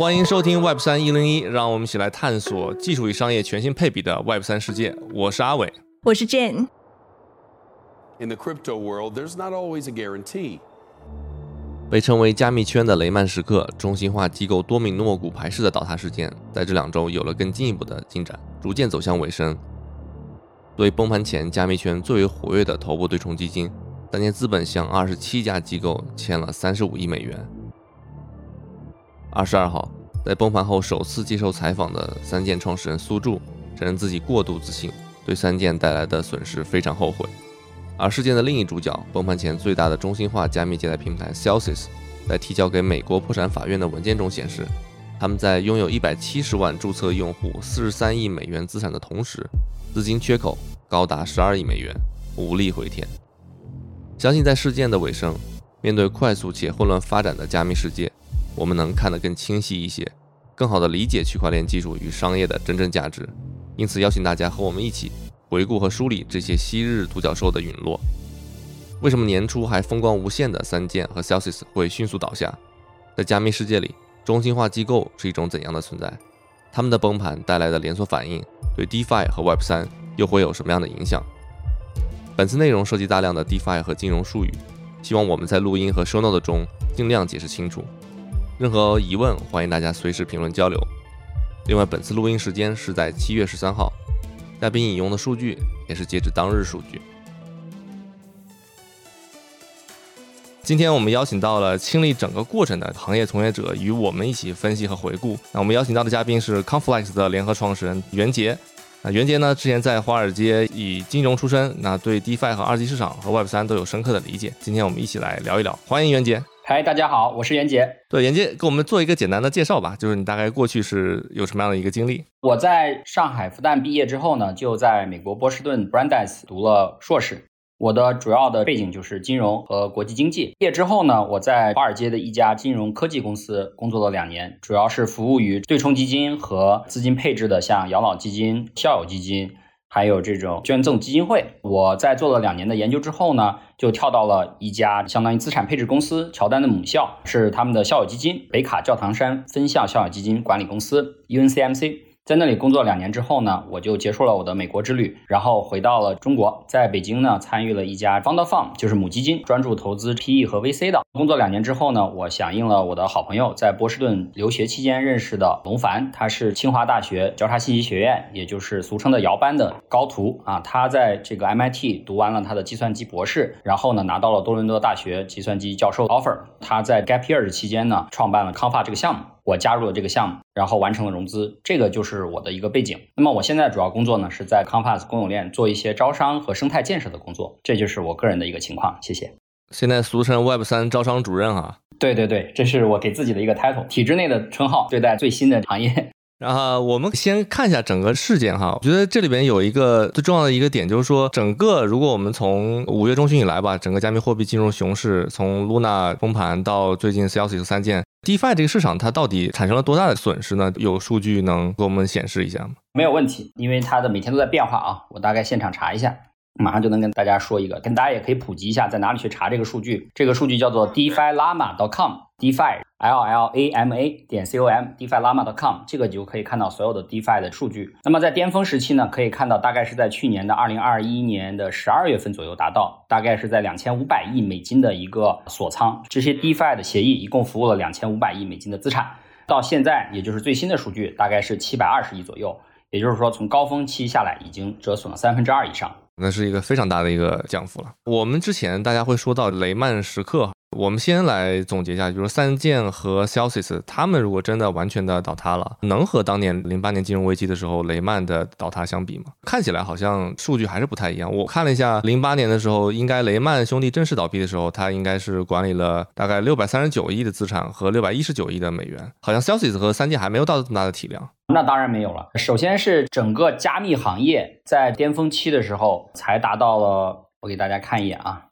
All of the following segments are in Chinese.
欢迎收听 Web 三一零一，让我们一起来探索技术与商业全新配比的 Web 三世界。我是阿伟，我是 Jane。In the crypto world, there's not always a guarantee. 被称为加密圈的雷曼时刻，中心化机构多米诺骨牌式的倒塌事件，在这两周有了更进一步的进展，逐渐走向尾声。对崩盘前加密圈最为活跃的头部对冲基金，当年资本向二十七家机构欠了三十五亿美元。二十二号，在崩盘后首次接受采访的三箭创始人苏柱承认自己过度自信，对三箭带来的损失非常后悔。而事件的另一主角，崩盘前最大的中心化加密借贷平台 Celsius，在提交给美国破产法院的文件中显示，他们在拥有一百七十万注册用户、四十三亿美元资产的同时，资金缺口高达十二亿美元，无力回填。相信在事件的尾声，面对快速且混乱发展的加密世界。我们能看得更清晰一些，更好地理解区块链技术与商业的真正价值。因此，邀请大家和我们一起回顾和梳理这些昔日独角兽的陨落。为什么年初还风光无限的三剑和 Celsius 会迅速倒下？在加密世界里，中心化机构是一种怎样的存在？他们的崩盘带来的连锁反应对 DeFi 和 Web 三又会有什么样的影响？本次内容涉及大量的 DeFi 和金融术语，希望我们在录音和 Show Note 中尽量解释清楚。任何疑问，欢迎大家随时评论交流。另外，本次录音时间是在七月十三号，嘉宾引用的数据也是截止当日数据。今天我们邀请到了亲历整个过程的行业从业者，与我们一起分析和回顾。那我们邀请到的嘉宾是 Conflex 的联合创始人袁杰。那袁杰呢，之前在华尔街以金融出身，那对 DeFi 和二级市场和 Web 三都有深刻的理解。今天我们一起来聊一聊，欢迎袁杰。嗨，大家好，我是袁杰。对，袁杰给我们做一个简单的介绍吧，就是你大概过去是有什么样的一个经历？我在上海复旦毕业之后呢，就在美国波士顿 Brandeis 读了硕士。我的主要的背景就是金融和国际经济。毕业之后呢，我在华尔街的一家金融科技公司工作了两年，主要是服务于对冲基金和资金配置的，像养老基金、校友基金。还有这种捐赠基金会，我在做了两年的研究之后呢，就跳到了一家相当于资产配置公司，乔丹的母校是他们的校友基金北卡教堂山分校校友基金管理公司 UNCMC。在那里工作两年之后呢，我就结束了我的美国之旅，然后回到了中国，在北京呢参与了一家 Fund Fund，就是母基金，专注投资 PE 和 VC 的。工作两年之后呢，我响应了我的好朋友在波士顿留学期间认识的龙凡，他是清华大学交叉信息学院，也就是俗称的姚班的高徒啊。他在这个 MIT 读完了他的计算机博士，然后呢拿到了多伦多大学计算机教授 offer。他在 Gap Year 的期间呢，创办了康发这个项目。我加入了这个项目，然后完成了融资，这个就是我的一个背景。那么我现在主要工作呢，是在 Compass 公有链做一些招商和生态建设的工作，这就是我个人的一个情况。谢谢。现在俗称 Web 三招商主任啊？对对对，这是我给自己的一个 title，体制内的称号，对待最新的行业。然后我们先看一下整个事件哈，我觉得这里边有一个最重要的一个点，就是说整个如果我们从五月中旬以来吧，整个加密货币进入熊市，从 Luna 崩盘到最近 Celsius 三件 DeFi 这个市场，它到底产生了多大的损失呢？有数据能给我们显示一下吗？没有问题，因为它的每天都在变化啊，我大概现场查一下，马上就能跟大家说一个，跟大家也可以普及一下，在哪里去查这个数据。这个数据叫做 DeFiLlama.com，DeFi。L l a m a 点 c o m，defilama.com，这个就可以看到所有的 DeFi 的数据。那么在巅峰时期呢，可以看到大概是在去年的二零二一年的十二月份左右达到，大概是在两千五百亿美金的一个锁仓。这些 DeFi 的协议一共服务了两千五百亿美金的资产，到现在也就是最新的数据，大概是七百二十亿左右。也就是说，从高峰期下来，已经折损了三分之二以上。那是一个非常大的一个降幅了。我们之前大家会说到雷曼时刻。我们先来总结一下，就是三剑和 Celsius，他们如果真的完全的倒塌了，能和当年零八年金融危机的时候雷曼的倒塌相比吗？看起来好像数据还是不太一样。我看了一下，零八年的时候，应该雷曼兄弟正式倒闭的时候，他应该是管理了大概六百三十九亿的资产和六百一十九亿的美元，好像 Celsius 和三剑还没有到这么大的体量。那当然没有了。首先是整个加密行业在巅峰期的时候才达到了，我给大家看一眼啊。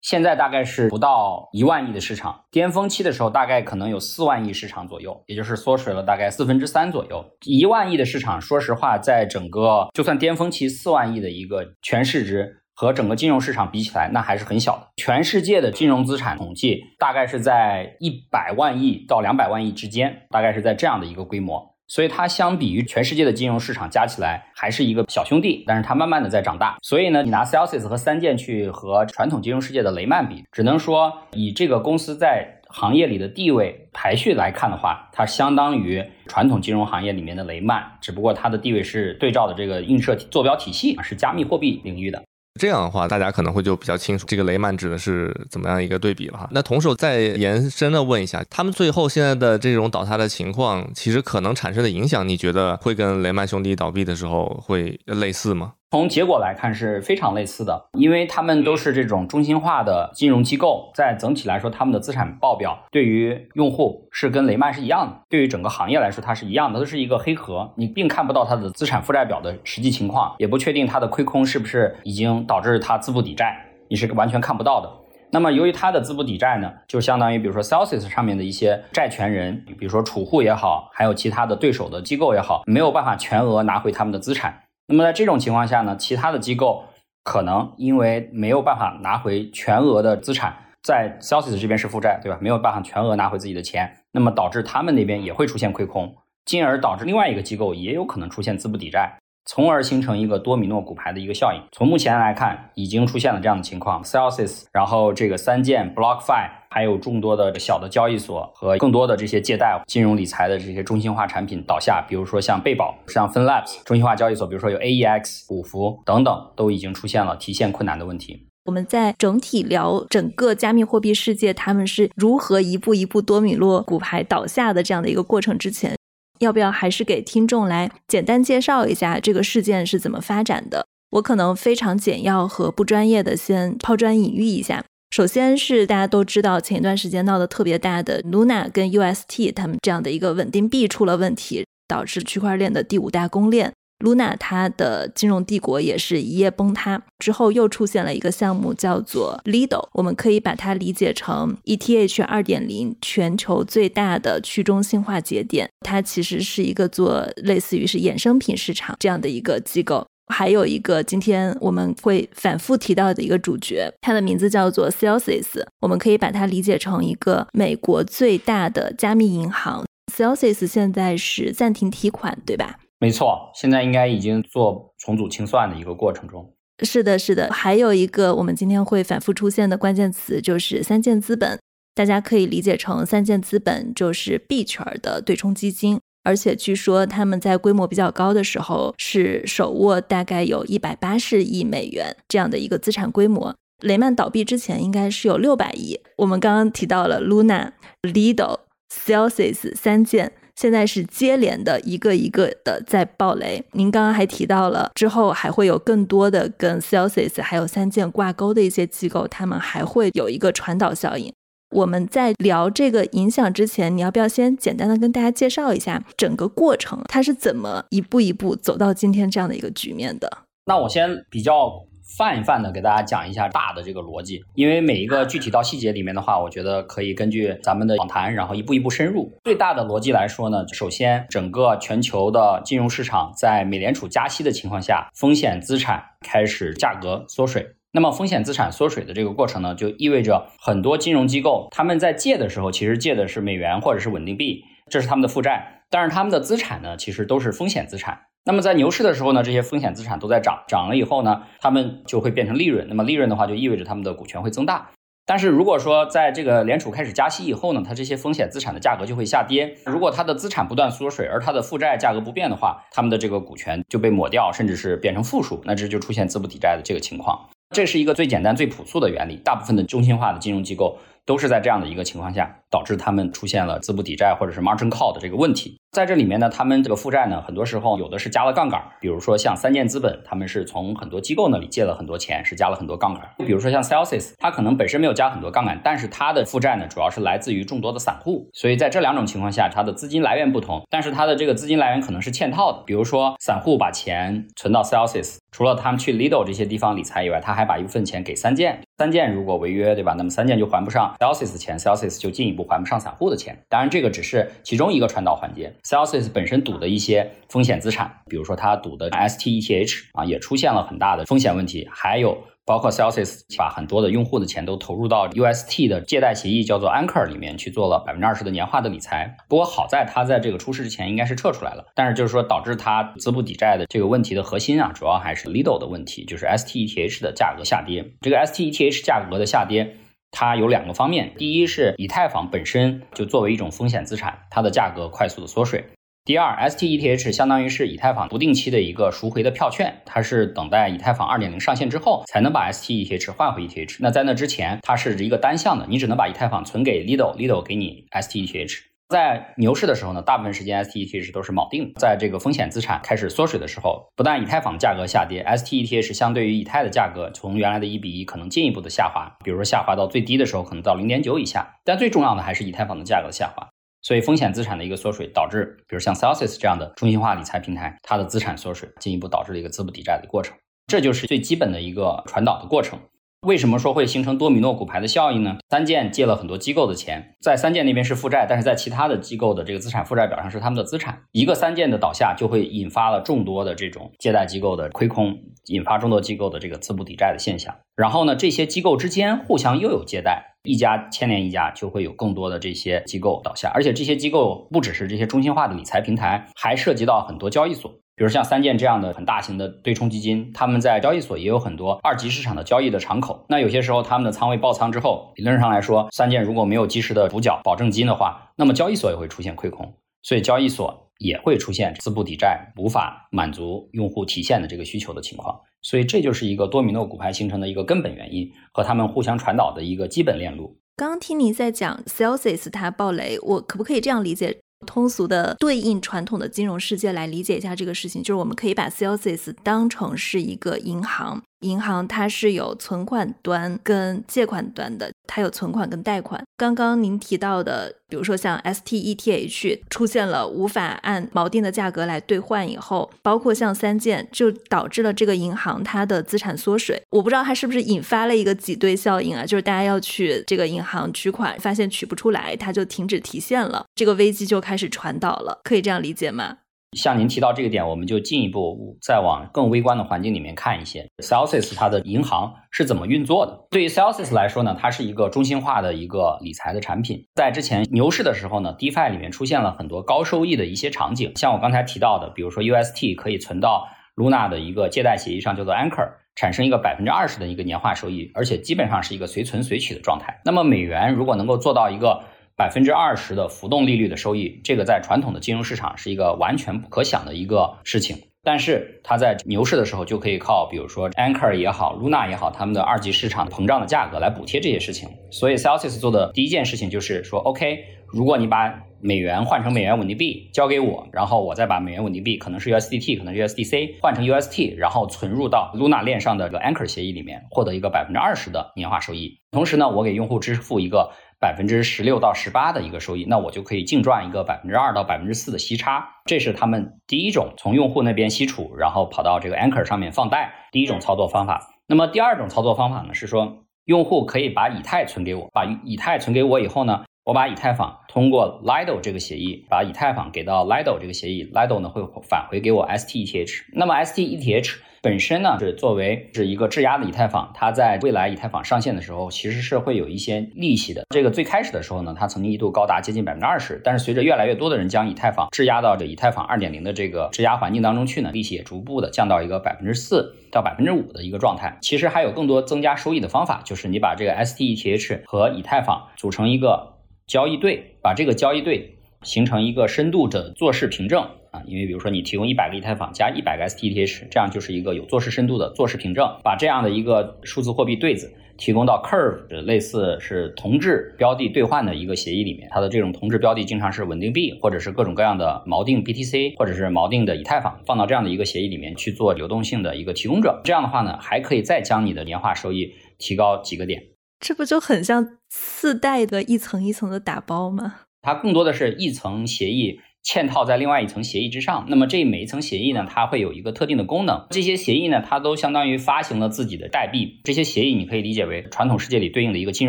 现在大概是不到一万亿的市场，巅峰期的时候大概可能有四万亿市场左右，也就是缩水了大概四分之三左右。一万亿的市场，说实话，在整个就算巅峰期四万亿的一个全市值，和整个金融市场比起来，那还是很小的。全世界的金融资产统计大概是在一百万亿到两百万亿之间，大概是在这样的一个规模。所以它相比于全世界的金融市场加起来，还是一个小兄弟。但是它慢慢的在长大。所以呢，你拿 Celsius 和三箭去和传统金融世界的雷曼比，只能说以这个公司在行业里的地位排序来看的话，它相当于传统金融行业里面的雷曼，只不过它的地位是对照的这个映射坐标体系是加密货币领域的。这样的话，大家可能会就比较清楚这个雷曼指的是怎么样一个对比了哈。那同时我再延伸的问一下，他们最后现在的这种倒塌的情况，其实可能产生的影响，你觉得会跟雷曼兄弟倒闭的时候会类似吗？从结果来看是非常类似的，因为他们都是这种中心化的金融机构，在整体来说，他们的资产报表对于用户是跟雷曼是一样的，对于整个行业来说它是一样的，都是一个黑盒，你并看不到它的资产负债表的实际情况，也不确定它的亏空是不是已经导致它资不抵债，你是完全看不到的。那么由于它的资不抵债呢，就相当于比如说 Celsius 上面的一些债权人，比如说储户也好，还有其他的对手的机构也好，没有办法全额拿回他们的资产。那么在这种情况下呢，其他的机构可能因为没有办法拿回全额的资产，在 Celsius 这边是负债，对吧？没有办法全额拿回自己的钱，那么导致他们那边也会出现亏空，进而导致另外一个机构也有可能出现资不抵债。从而形成一个多米诺骨牌的一个效应。从目前来看，已经出现了这样的情况：Celsius，然后这个三件 BlockFi，还有众多的小的交易所和更多的这些借贷、金融理财的这些中心化产品倒下。比如说像贝宝、像 FinLabs 中心化交易所，比如说有 AEX、五福等等，都已经出现了提现困难的问题。我们在整体聊整个加密货币世界，他们是如何一步一步多米诺骨牌倒下的这样的一个过程之前。要不要还是给听众来简单介绍一下这个事件是怎么发展的？我可能非常简要和不专业的先抛砖引玉一下。首先是大家都知道前一段时间闹得特别大的 Luna 跟 UST 他们这样的一个稳定币出了问题，导致区块链的第五大公链。Luna 它的金融帝国也是一夜崩塌，之后又出现了一个项目叫做 Lido，我们可以把它理解成 ETH 二点零全球最大的去中心化节点，它其实是一个做类似于是衍生品市场这样的一个机构。还有一个今天我们会反复提到的一个主角，它的名字叫做 Celsius，我们可以把它理解成一个美国最大的加密银行。Celsius 现在是暂停提款，对吧？没错，现在应该已经做重组清算的一个过程中。是的，是的。还有一个我们今天会反复出现的关键词就是三箭资本，大家可以理解成三箭资本就是币圈的对冲基金，而且据说他们在规模比较高的时候是手握大概有一百八十亿美元这样的一个资产规模。雷曼倒闭之前应该是有六百亿。我们刚刚提到了 Luna、Lido、Celsius 三箭。现在是接连的一个一个的在爆雷。您刚刚还提到了之后还会有更多的跟 Celsius 还有三件挂钩的一些机构，他们还会有一个传导效应。我们在聊这个影响之前，你要不要先简单的跟大家介绍一下整个过程，它是怎么一步一步走到今天这样的一个局面的？那我先比较。泛一泛的给大家讲一下大的这个逻辑，因为每一个具体到细节里面的话，我觉得可以根据咱们的访谈，然后一步一步深入。最大的逻辑来说呢，首先整个全球的金融市场在美联储加息的情况下，风险资产开始价格缩水。那么风险资产缩水的这个过程呢，就意味着很多金融机构他们在借的时候，其实借的是美元或者是稳定币，这是他们的负债，但是他们的资产呢，其实都是风险资产。那么在牛市的时候呢，这些风险资产都在涨，涨了以后呢，他们就会变成利润。那么利润的话，就意味着他们的股权会增大。但是如果说在这个联储开始加息以后呢，它这些风险资产的价格就会下跌。如果它的资产不断缩水，而它的负债价格不变的话，他们的这个股权就被抹掉，甚至是变成负数，那这就出现资不抵债的这个情况。这是一个最简单、最朴素的原理。大部分的中心化的金融机构都是在这样的一个情况下，导致他们出现了资不抵债或者是 margin call 的这个问题。在这里面呢，他们这个负债呢，很多时候有的是加了杠杆，比如说像三箭资本，他们是从很多机构那里借了很多钱，是加了很多杠杆。比如说像 Celsius，它可能本身没有加很多杠杆，但是它的负债呢，主要是来自于众多的散户。所以在这两种情况下，它的资金来源不同，但是它的这个资金来源可能是嵌套的。比如说散户把钱存到 Celsius，除了他们去 Lido 这些地方理财以外，他还把一部分钱给三箭。三箭如果违约，对吧？那么三箭就还不上 Celsius 钱，Celsius 就进一步还不上散户的钱。当然，这个只是其中一个传导环节。Celsius 本身赌的一些风险资产，比如说他赌的 STETH 啊，也出现了很大的风险问题。还有包括 Celsius 把很多的用户的钱都投入到 UST 的借贷协议叫做 Anchor 里面去做了百分之二十的年化的理财。不过好在它在这个出事之前应该是撤出来了，但是就是说导致它资不抵债的这个问题的核心啊，主要还是 Lido 的问题，就是 STETH 的价格下跌。这个 STETH 价格的下跌，它有两个方面，第一是以太坊本身就作为一种风险资产，它的价格快速的缩水。第二，STETH 相当于是以太坊不定期的一个赎回的票券，它是等待以太坊二点零上线之后才能把 STETH 换回 ETH。那在那之前，它是一个单向的，你只能把以太坊存给 Lido，Lido 给你 STETH。在牛市的时候呢，大部分时间 STETH 都是锚定。在这个风险资产开始缩水的时候，不但以太坊价格下跌，STETH 相对于以太的价格从原来的一比一可能进一步的下滑，比如说下滑到最低的时候可能到0.9以下。但最重要的还是以太坊的价格下滑。所以风险资产的一个缩水，导致比如像 Celsius 这样的中心化理财平台，它的资产缩水，进一步导致了一个资不抵债的过程。这就是最基本的一个传导的过程。为什么说会形成多米诺骨牌的效应呢？三箭借了很多机构的钱，在三箭那边是负债，但是在其他的机构的这个资产负债表上是他们的资产。一个三箭的倒下，就会引发了众多的这种借贷机构的亏空，引发众多机构的这个资不抵债的现象。然后呢，这些机构之间互相又有借贷，一家牵连一家，就会有更多的这些机构倒下。而且这些机构不只是这些中心化的理财平台，还涉及到很多交易所。比如像三箭这样的很大型的对冲基金，他们在交易所也有很多二级市场的交易的敞口。那有些时候他们的仓位爆仓之后，理论上来说，三箭如果没有及时的补缴保证金的话，那么交易所也会出现亏空，所以交易所也会出现资不抵债、无法满足用户提现的这个需求的情况。所以这就是一个多米诺骨牌形成的一个根本原因和他们互相传导的一个基本链路。刚刚听您在讲 Celsius 它暴雷，我可不可以这样理解？通俗的对应传统的金融世界来理解一下这个事情，就是我们可以把 Celsius 当成是一个银行。银行它是有存款端跟借款端的，它有存款跟贷款。刚刚您提到的，比如说像 STETH 出现了无法按锚定的价格来兑换以后，包括像三件，就导致了这个银行它的资产缩水。我不知道它是不是引发了一个挤兑效应啊，就是大家要去这个银行取款，发现取不出来，它就停止提现了，这个危机就开始传导了，可以这样理解吗？像您提到这个点，我们就进一步再往更微观的环境里面看一些。Celsius 它的银行是怎么运作的？对于 Celsius 来说呢，它是一个中心化的一个理财的产品。在之前牛市的时候呢，DeFi 里面出现了很多高收益的一些场景，像我刚才提到的，比如说 UST 可以存到 Luna 的一个借贷协议上，叫做 Anchor，产生一个百分之二十的一个年化收益，而且基本上是一个随存随取的状态。那么美元如果能够做到一个百分之二十的浮动利率的收益，这个在传统的金融市场是一个完全不可想的一个事情。但是它在牛市的时候就可以靠，比如说 Anchor 也好，Luna 也好，他们的二级市场膨胀的价格来补贴这些事情。所以 Celsius 做的第一件事情就是说，OK，如果你把美元换成美元稳定币交给我，然后我再把美元稳定币可能是 USDT，可能是 USDC 换成 UST，然后存入到 Luna 链上的这个 Anchor 协议里面，获得一个百分之二十的年化收益。同时呢，我给用户支付一个。百分之十六到十八的一个收益，那我就可以净赚一个百分之二到百分之四的息差。这是他们第一种从用户那边吸储，然后跑到这个 Anchor 上面放贷第一种操作方法。那么第二种操作方法呢，是说用户可以把以太存给我，把以太存给我以后呢，我把以太坊通过 Lido 这个协议，把以太坊给到 Lido 这个协议，Lido 呢会返回给我 STETH。那么 STETH。本身呢是作为是一个质押的以太坊，它在未来以太坊上线的时候，其实是会有一些利息的。这个最开始的时候呢，它曾经一度高达接近百分之二十，但是随着越来越多的人将以太坊质押到这以太坊二点零的这个质押环境当中去呢，利息也逐步的降到一个百分之四到百分之五的一个状态。其实还有更多增加收益的方法，就是你把这个 STETH 和以太坊组成一个交易对，把这个交易对形成一个深度的做市凭证。啊，因为比如说你提供一百个以太坊加一百个 STETH，这样就是一个有做事深度的做事凭证。把这样的一个数字货币对子提供到 Curve，类似是同质标的兑换的一个协议里面，它的这种同质标的经常是稳定币，或者是各种各样的锚定 BTC，或者是锚定的以太坊，放到这样的一个协议里面去做流动性的一个提供者。这样的话呢，还可以再将你的年化收益提高几个点。这不就很像次贷的一层一层的打包吗？它更多的是一层协议。嵌套在另外一层协议之上，那么这每一层协议呢，它会有一个特定的功能。这些协议呢，它都相当于发行了自己的代币。这些协议你可以理解为传统世界里对应的一个金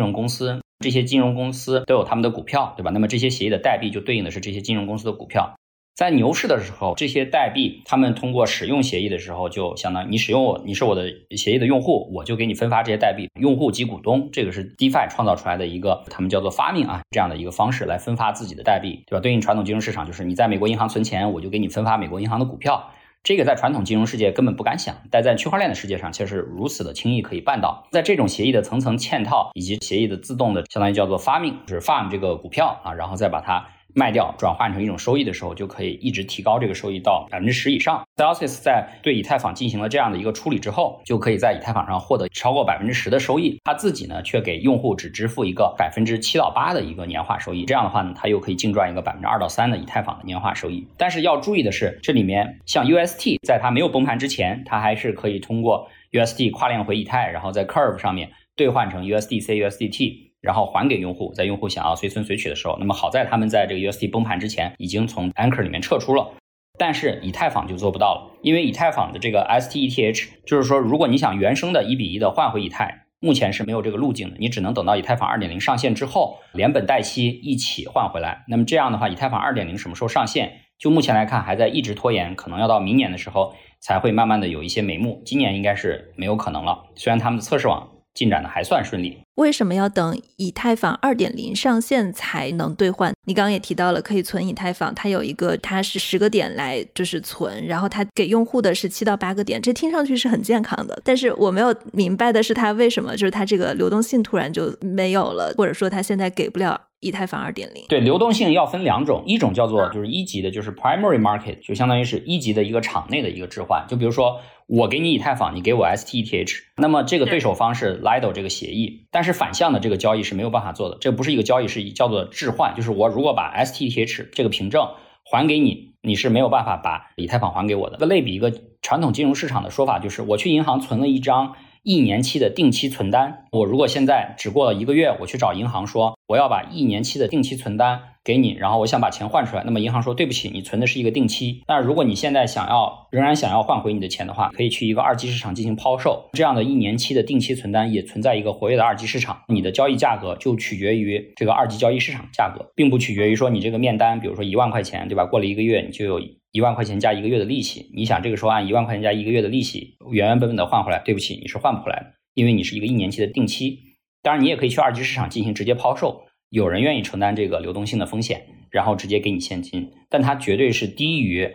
融公司，这些金融公司都有他们的股票，对吧？那么这些协议的代币就对应的是这些金融公司的股票。在牛市的时候，这些代币他们通过使用协议的时候，就相当于你使用我，你是我的协议的用户，我就给你分发这些代币。用户及股东，这个是 DeFi 创造出来的一个，他们叫做发明啊这样的一个方式来分发自己的代币，对吧？对应传统金融市场，就是你在美国银行存钱，我就给你分发美国银行的股票。这个在传统金融世界根本不敢想，但在区块链的世界上却是如此的轻易可以办到。在这种协议的层层嵌套以及协议的自动的，相当于叫做发明，就是 farm 这个股票啊，然后再把它。卖掉转换成一种收益的时候，就可以一直提高这个收益到百分之十以上。Celsius 在对以太坊进行了这样的一个处理之后，就可以在以太坊上获得超过百分之十的收益。他自己呢，却给用户只支付一个百分之七到八的一个年化收益。这样的话呢，他又可以净赚一个百分之二到三的以太坊的年化收益。但是要注意的是，这里面像 UST，在它没有崩盘之前，它还是可以通过 UST 跨链回以太，然后在 Curve 上面兑换成 USDC、USDT。然后还给用户，在用户想要随存随取的时候，那么好在他们在这个 UST 崩盘之前已经从 Anchor 里面撤出了，但是以太坊就做不到了，因为以太坊的这个 STETH，就是说如果你想原生的一比一的换回以太，目前是没有这个路径的，你只能等到以太坊2.0上线之后，连本带息一起换回来。那么这样的话，以太坊2.0什么时候上线？就目前来看，还在一直拖延，可能要到明年的时候才会慢慢的有一些眉目，今年应该是没有可能了。虽然他们的测试网。进展的还算顺利。为什么要等以太坊二点零上线才能兑换？你刚刚也提到了，可以存以太坊，它有一个，它是十个点来就是存，然后它给用户的是七到八个点，这听上去是很健康的。但是我没有明白的是，它为什么就是它这个流动性突然就没有了，或者说它现在给不了。以太坊二点零，对流动性要分两种，一种叫做就是一级的，就是 primary market，就相当于是一级的一个场内的一个置换。就比如说我给你以太坊，你给我 STETH，那么这个对手方是 Lido 这个协议，但是反向的这个交易是没有办法做的，这不是一个交易，是叫做置换。就是我如果把 STETH 这个凭证还给你，你是没有办法把以太坊还给我的。这个类比一个传统金融市场的说法，就是我去银行存了一张。一年期的定期存单，我如果现在只过了一个月，我去找银行说我要把一年期的定期存单给你，然后我想把钱换出来，那么银行说对不起，你存的是一个定期。但如果你现在想要仍然想要换回你的钱的话，可以去一个二级市场进行抛售。这样的一年期的定期存单也存在一个活跃的二级市场，你的交易价格就取决于这个二级交易市场价格，并不取决于说你这个面单，比如说一万块钱，对吧？过了一个月你就有。一万块钱加一个月的利息，你想这个时候按一万块钱加一个月的利息原原本本的换回来，对不起，你是换不回来的，因为你是一个一年期的定期。当然，你也可以去二级市场进行直接抛售，有人愿意承担这个流动性的风险，然后直接给你现金，但它绝对是低于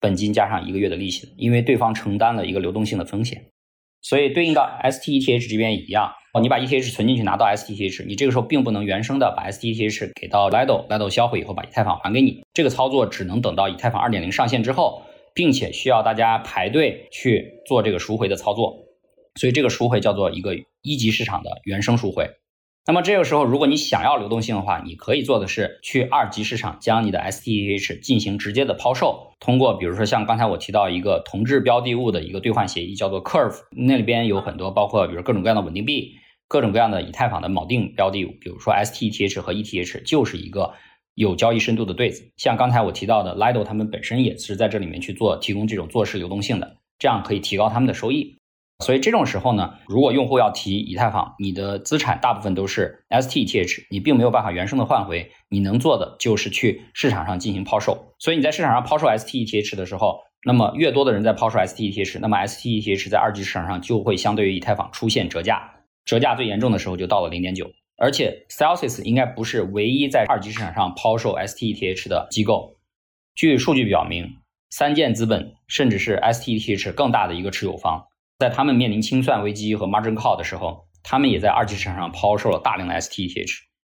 本金加上一个月的利息的，因为对方承担了一个流动性的风险。所以对应到 STETH 这边一样哦。你把 ETH 存进去拿到 STETH，你这个时候并不能原生的把 STETH 给到 Lido，Lido 销毁以后把以太坊还给你。这个操作只能等到以太坊2.0上线之后，并且需要大家排队去做这个赎回的操作。所以这个赎回叫做一个一级市场的原生赎回。那么这个时候，如果你想要流动性的话，你可以做的是去二级市场将你的 S T E H 进行直接的抛售，通过比如说像刚才我提到一个同质标的物的一个兑换协议，叫做 Curve，那里边有很多包括比如各种各样的稳定币。各种各样的以太坊的锚定标的物，比如说 STETH 和 ETH，就是一个有交易深度的对子。像刚才我提到的 Lido，他们本身也是在这里面去做提供这种做市流动性的，这样可以提高他们的收益。所以这种时候呢，如果用户要提以太坊，你的资产大部分都是 STETH，你并没有办法原生的换回，你能做的就是去市场上进行抛售。所以你在市场上抛售 STETH 的时候，那么越多的人在抛售 STETH，那么 STETH 在二级市场上就会相对于以太坊出现折价。折价最严重的时候就到了零点九，而且 Celsius 应该不是唯一在二级市场上抛售 STETH 的机构。据数据表明，三箭资本甚至是 STETH 更大的一个持有方，在他们面临清算危机和 margin call 的时候，他们也在二级市场上抛售了大量的 STETH。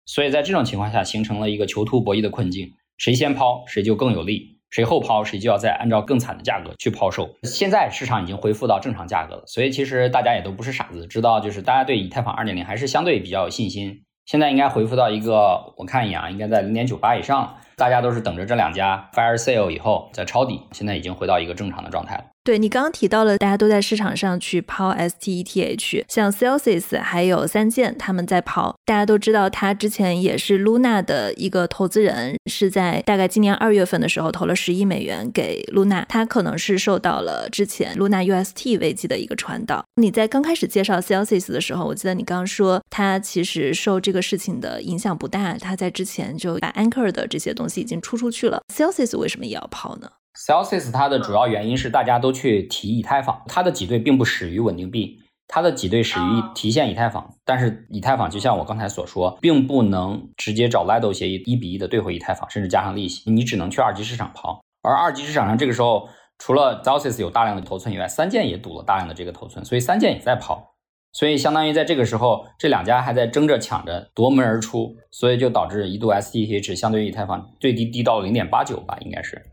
所以在这种情况下，形成了一个囚徒博弈的困境，谁先抛谁就更有利。谁后抛，谁就要再按照更惨的价格去抛售。现在市场已经恢复到正常价格了，所以其实大家也都不是傻子，知道就是大家对以太坊二点零还是相对比较有信心。现在应该恢复到一个，我看一眼啊，应该在零点九八以上。大家都是等着这两家 fire sale 以后再抄底，现在已经回到一个正常的状态了。对你刚刚提到了，大家都在市场上去抛 STETH，像 Celsius 还有三箭他们在抛。大家都知道，他之前也是 Luna 的一个投资人，是在大概今年二月份的时候投了十亿美元给 Luna。他可能是受到了之前 Luna UST 危机的一个传导。你在刚开始介绍 Celsius 的时候，我记得你刚刚说他其实受这个事情的影响不大，他在之前就把 Anchor 的这些东西已经出出去了。Celsius 为什么也要抛呢？Celsius 它的主要原因是大家都去提以太坊，它的挤兑并不始于稳定币，它的挤兑始于提现以太坊。但是以太坊就像我刚才所说，并不能直接找 Lido 协议一比一的兑回以太坊，甚至加上利息，你只能去二级市场抛。而二级市场上这个时候，除了 Celsius 有大量的头寸以外，三件也赌了大量的这个头寸，所以三件也在抛。所以相当于在这个时候，这两家还在争着抢着夺门而出，所以就导致一度 STH 相对于以太坊最低低到了零点八九吧，应该是。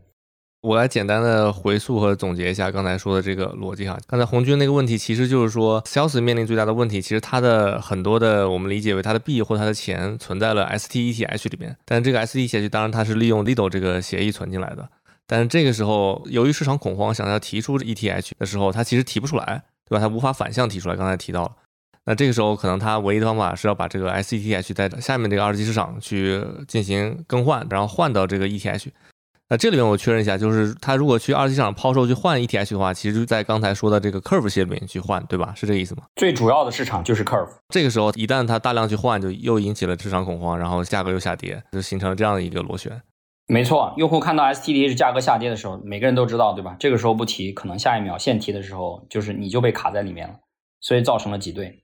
我来简单的回溯和总结一下刚才说的这个逻辑哈。刚才红军那个问题其实就是说，Sales 面临最大的问题，其实它的很多的我们理解为它的币或它的钱存在了 STETH 里面，但这个 STETH 当然它是利用 Lido 这个协议存进来的，但是这个时候由于市场恐慌，想要提出 ETH 的时候，它其实提不出来，对吧？它无法反向提出来。刚才提到了，那这个时候可能它唯一的方法是要把这个 STETH 在下面这个二级市场去进行更换，然后换到这个 ETH。那这里面我确认一下，就是他如果去二级市场抛售去换 ETH 的话，其实在刚才说的这个 Curve 系里面去换，对吧？是这个意思吗？最主要的市场就是 Curve。这个时候一旦它大量去换，就又引起了市场恐慌，然后价格又下跌，就形成了这样的一个螺旋。没错，用户看到 STETH 价格下跌的时候，每个人都知道，对吧？这个时候不提，可能下一秒现提的时候，就是你就被卡在里面了，所以造成了挤兑。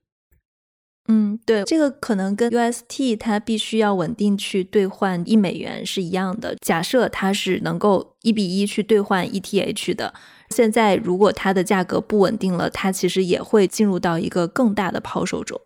嗯，对，这个可能跟 UST 它必须要稳定去兑换一美元是一样的。假设它是能够一比一去兑换 ETH 的，现在如果它的价格不稳定了，它其实也会进入到一个更大的抛售中。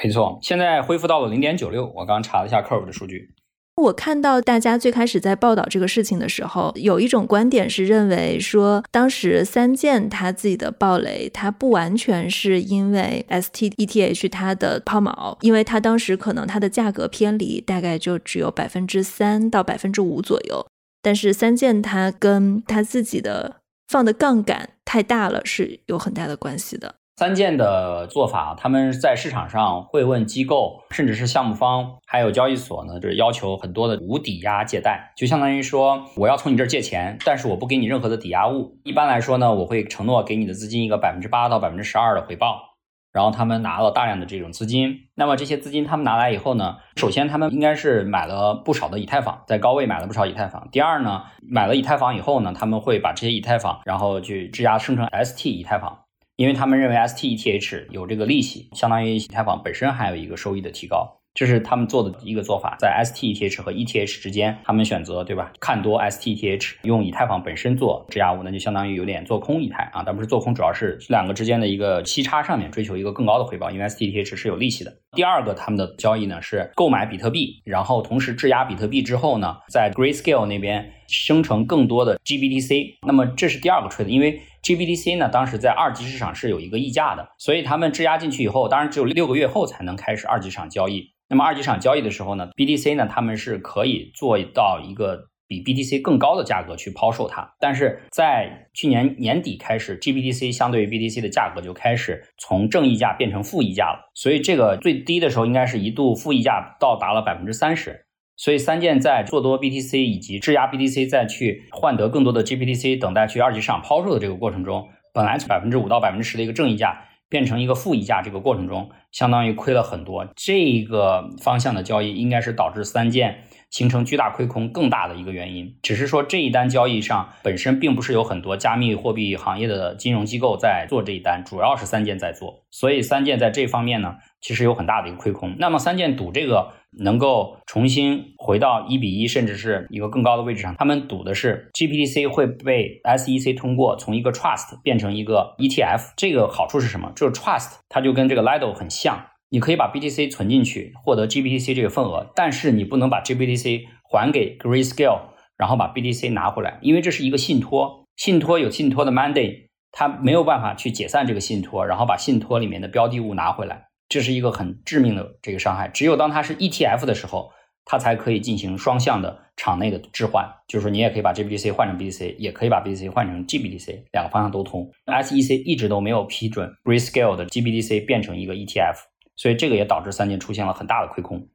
没错，现在恢复到了零点九六，我刚查了一下 Curve 的数据。我看到大家最开始在报道这个事情的时候，有一种观点是认为说，当时三箭他自己的暴雷，它不完全是因为 STETH 它的抛锚，因为它当时可能它的价格偏离大概就只有百分之三到百分之五左右，但是三件它跟它自己的放的杠杆太大了是有很大的关系的。三件的做法，他们在市场上会问机构，甚至是项目方，还有交易所呢，就是要求很多的无抵押借贷，就相当于说我要从你这儿借钱，但是我不给你任何的抵押物。一般来说呢，我会承诺给你的资金一个百分之八到百分之十二的回报。然后他们拿了大量的这种资金，那么这些资金他们拿来以后呢，首先他们应该是买了不少的以太坊，在高位买了不少以太坊。第二呢，买了以太坊以后呢，他们会把这些以太坊然后去质押生成 ST 以太坊。因为他们认为 STETH 有这个利息，相当于以太坊本身还有一个收益的提高，这是他们做的一个做法。在 STETH 和 ETH 之间，他们选择对吧？看多 STETH，用以太坊本身做质押物，那就相当于有点做空以太啊，但不是做空，主要是两个之间的一个息差上面追求一个更高的回报，因为 STETH 是有利息的。第二个，他们的交易呢是购买比特币，然后同时质押比特币之后呢，在 Grayscale 那边生成更多的 GBTC。那么这是第二个 trade，因为 GBTC 呢，当时在二级市场是有一个溢价的，所以他们质押进去以后，当然只有六个月后才能开始二级市场交易。那么二级市场交易的时候呢，BTC 呢，他们是可以做到一个比 BTC 更高的价格去抛售它。但是在去年年底开始，GBTC 相对于 BTC 的价格就开始从正溢价变成负溢价了，所以这个最低的时候应该是一度负溢价到达了百分之三十。所以三件在做多 BTC 以及质押 BTC 再去换得更多的 GBTC，等待去二级市场抛售的这个过程中，本来百分之五到百分之十的一个正溢价变成一个负溢价，这个过程中相当于亏了很多。这个方向的交易应该是导致三件形成巨大亏空更大的一个原因。只是说这一单交易上本身并不是有很多加密货币行业的金融机构在做这一单，主要是三件在做。所以三件在这方面呢，其实有很大的一个亏空。那么三件赌这个。能够重新回到一比一，甚至是一个更高的位置上。他们赌的是 GPTC 会被 SEC 通过，从一个 Trust 变成一个 ETF。这个好处是什么？就是 Trust 它就跟这个 Lido 很像，你可以把 BTC 存进去，获得 GPTC 这个份额，但是你不能把 GPTC 还给 Grayscale，然后把 BTC 拿回来，因为这是一个信托，信托有信托的 mandate，它没有办法去解散这个信托，然后把信托里面的标的物拿回来。这是一个很致命的这个伤害。只有当它是 ETF 的时候，它才可以进行双向的场内的置换，就是说你也可以把 GBDC 换成 BDC，也可以把 BDC 换成 GBDC，两个方向都通。SEC 一直都没有批准 Grayscale 的 GBDC 变成一个 ETF，所以这个也导致三件出现了很大的亏空。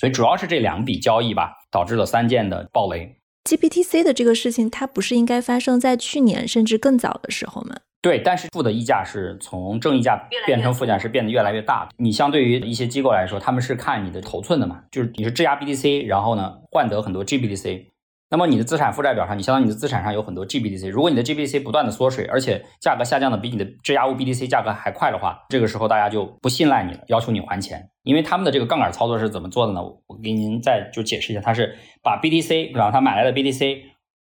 所以主要是这两笔交易吧，导致了三件的暴雷。GBTC 的这个事情，它不是应该发生在去年甚至更早的时候吗？对，但是负的溢价是从正溢价变成负价是变得越来越大。你相对于一些机构来说，他们是看你的头寸的嘛，就是你是质押 BTC，然后呢换得很多 GBTC。那么你的资产负债表上，你相当于你的资产上有很多 GBDC。如果你的 GBDC 不断的缩水，而且价格下降的比你的质押物 BTC 价格还快的话，这个时候大家就不信赖你了，要求你还钱。因为他们的这个杠杆操作是怎么做的呢？我给您再就解释一下，他是把 BTC 然后？他买来的 BTC，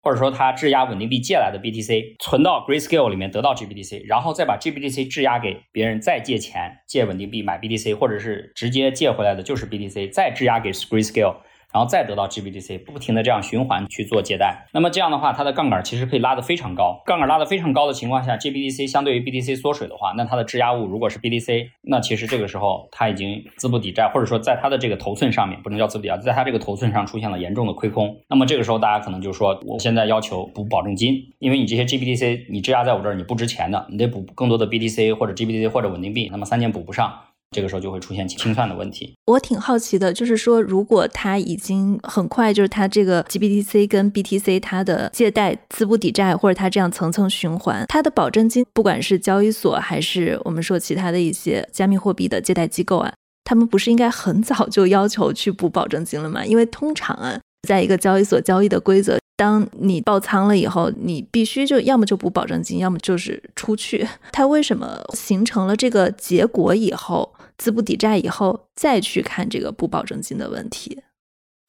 或者说他质押稳定币借来的 BTC 存到 Grayscale 里面得到 GBTC，然后再把 GBTC 质押给别人再借钱借稳定币买 BTC，或者是直接借回来的就是 BTC 再质押给 Grayscale。然后再得到 GBDC，不停的这样循环去做借贷，那么这样的话，它的杠杆其实可以拉得非常高。杠杆拉得非常高的情况下，GBDC 相对于 B D C 缩水的话，那它的质押物如果是 B D C，那其实这个时候它已经资不抵债，或者说在它的这个头寸上面不能叫资不抵债，在它这个头寸上出现了严重的亏空。那么这个时候大家可能就说，我现在要求补保证金，因为你这些 GBDC 你质押在我这儿你不值钱的，你得补更多的 B D C 或者 GBDC 或者稳定币，那么三件补不上。这个时候就会出现清算的问题。我挺好奇的，就是说，如果他已经很快，就是他这个 GBTC 跟 BTC 它的借贷资不抵债，或者他这样层层循环，它的保证金，不管是交易所还是我们说其他的一些加密货币的借贷机构啊，他们不是应该很早就要求去补保证金了吗？因为通常啊，在一个交易所交易的规则，当你爆仓了以后，你必须就要么就补保证金，要么就是出去。它为什么形成了这个结果以后？资不抵债以后，再去看这个补保证金的问题。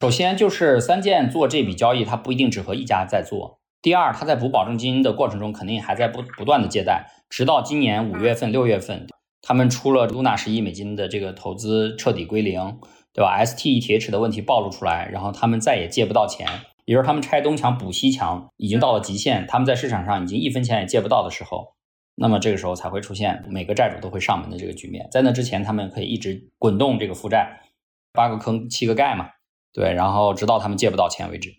首先就是三件做这笔交易，它不一定只和一家在做。第二，他在补保证金的过程中，肯定还在不不断的借贷，直到今年五月份、六月份，他们出了 Luna 十亿美金的这个投资彻底归零，对吧？STETH 的问题暴露出来，然后他们再也借不到钱，也就是他们拆东墙补西墙已经到了极限，他们在市场上已经一分钱也借不到的时候。那么这个时候才会出现每个债主都会上门的这个局面，在那之前，他们可以一直滚动这个负债，八个坑七个盖嘛，对，然后直到他们借不到钱为止。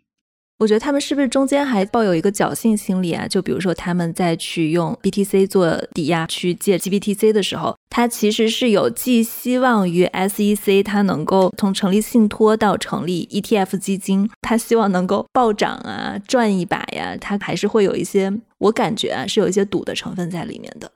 我觉得他们是不是中间还抱有一个侥幸心理啊？就比如说他们在去用 BTC 做抵押去借 GBTC 的时候，他其实是有寄希望于 SEC，它能够从成立信托到成立 ETF 基金，他希望能够暴涨啊，赚一把呀，他还是会有一些，我感觉啊是有一些赌的成分在里面的。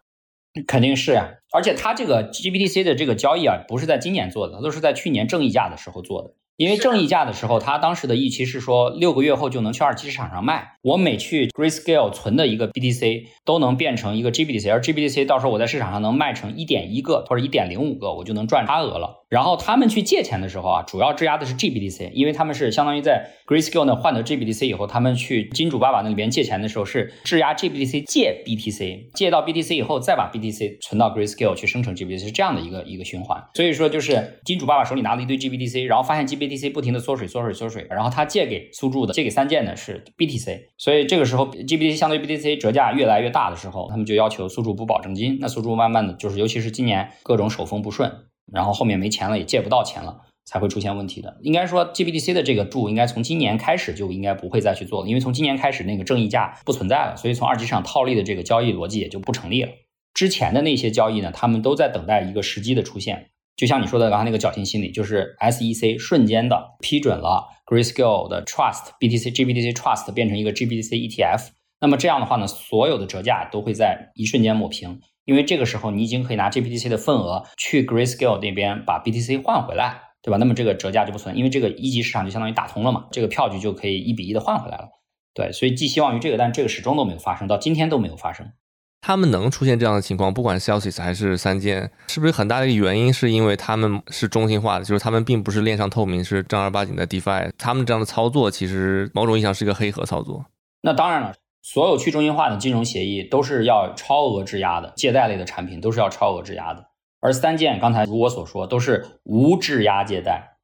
肯定是呀，而且他这个 GBTC 的这个交易啊，不是在今年做的，都是在去年正溢价的时候做的。因为正溢价的时候，他当时的预期是说六个月后就能去二级市场上卖。我每去 Grayscale 存的一个 BTC 都能变成一个 GBTC，而 GBTC 到时候我在市场上能卖成一点一个或者一点零五个，我就能赚差额了。然后他们去借钱的时候啊，主要质押的是 GBTC，因为他们是相当于在 Grayscale 呢换得 GBTC 以后，他们去金主爸爸那里边借钱的时候是质押 GBTC 借 BTC，借到 BTC 以后再把 BTC 存到 Grayscale 去生成 GBTC，是这样的一个一个循环。所以说就是金主爸爸手里拿了一堆 GBTC，然后发现 GBTC。不停的缩水缩水缩水，然后他借给苏铸的借给三件的是 BTC，所以这个时候 GBTC 相对 BTC 折价越来越大的时候，他们就要求苏铸补保证金。那苏铸慢慢的就是，尤其是今年各种手风不顺，然后后面没钱了也借不到钱了，才会出现问题的。应该说 GBTC 的这个注应该从今年开始就应该不会再去做了，因为从今年开始那个正溢价不存在了，所以从二级市场套利的这个交易逻辑也就不成立了。之前的那些交易呢，他们都在等待一个时机的出现。就像你说的刚才那个侥幸心理，就是 SEC 瞬间的批准了 Grayscale 的 Trust BTC GBTC Trust 变成一个 GBTC ETF，那么这样的话呢，所有的折价都会在一瞬间抹平，因为这个时候你已经可以拿 GPTC 的份额去 Grayscale 那边把 BTC 换回来，对吧？那么这个折价就不存，因为这个一级市场就相当于打通了嘛，这个票据就可以一比一的换回来了。对，所以寄希望于这个，但这个始终都没有发生，到今天都没有发生。他们能出现这样的情况，不管 Celsius 还是三件，是不是很大的一个原因是因为他们是中心化的，就是他们并不是链上透明，是正儿八经的 DeFi。他们这样的操作其实某种意义上是一个黑盒操作。那当然了，所有去中心化的金融协议都是要超额质押的，借贷类的产品都是要超额质押的。而三件刚才如我所说，都是无质押借贷，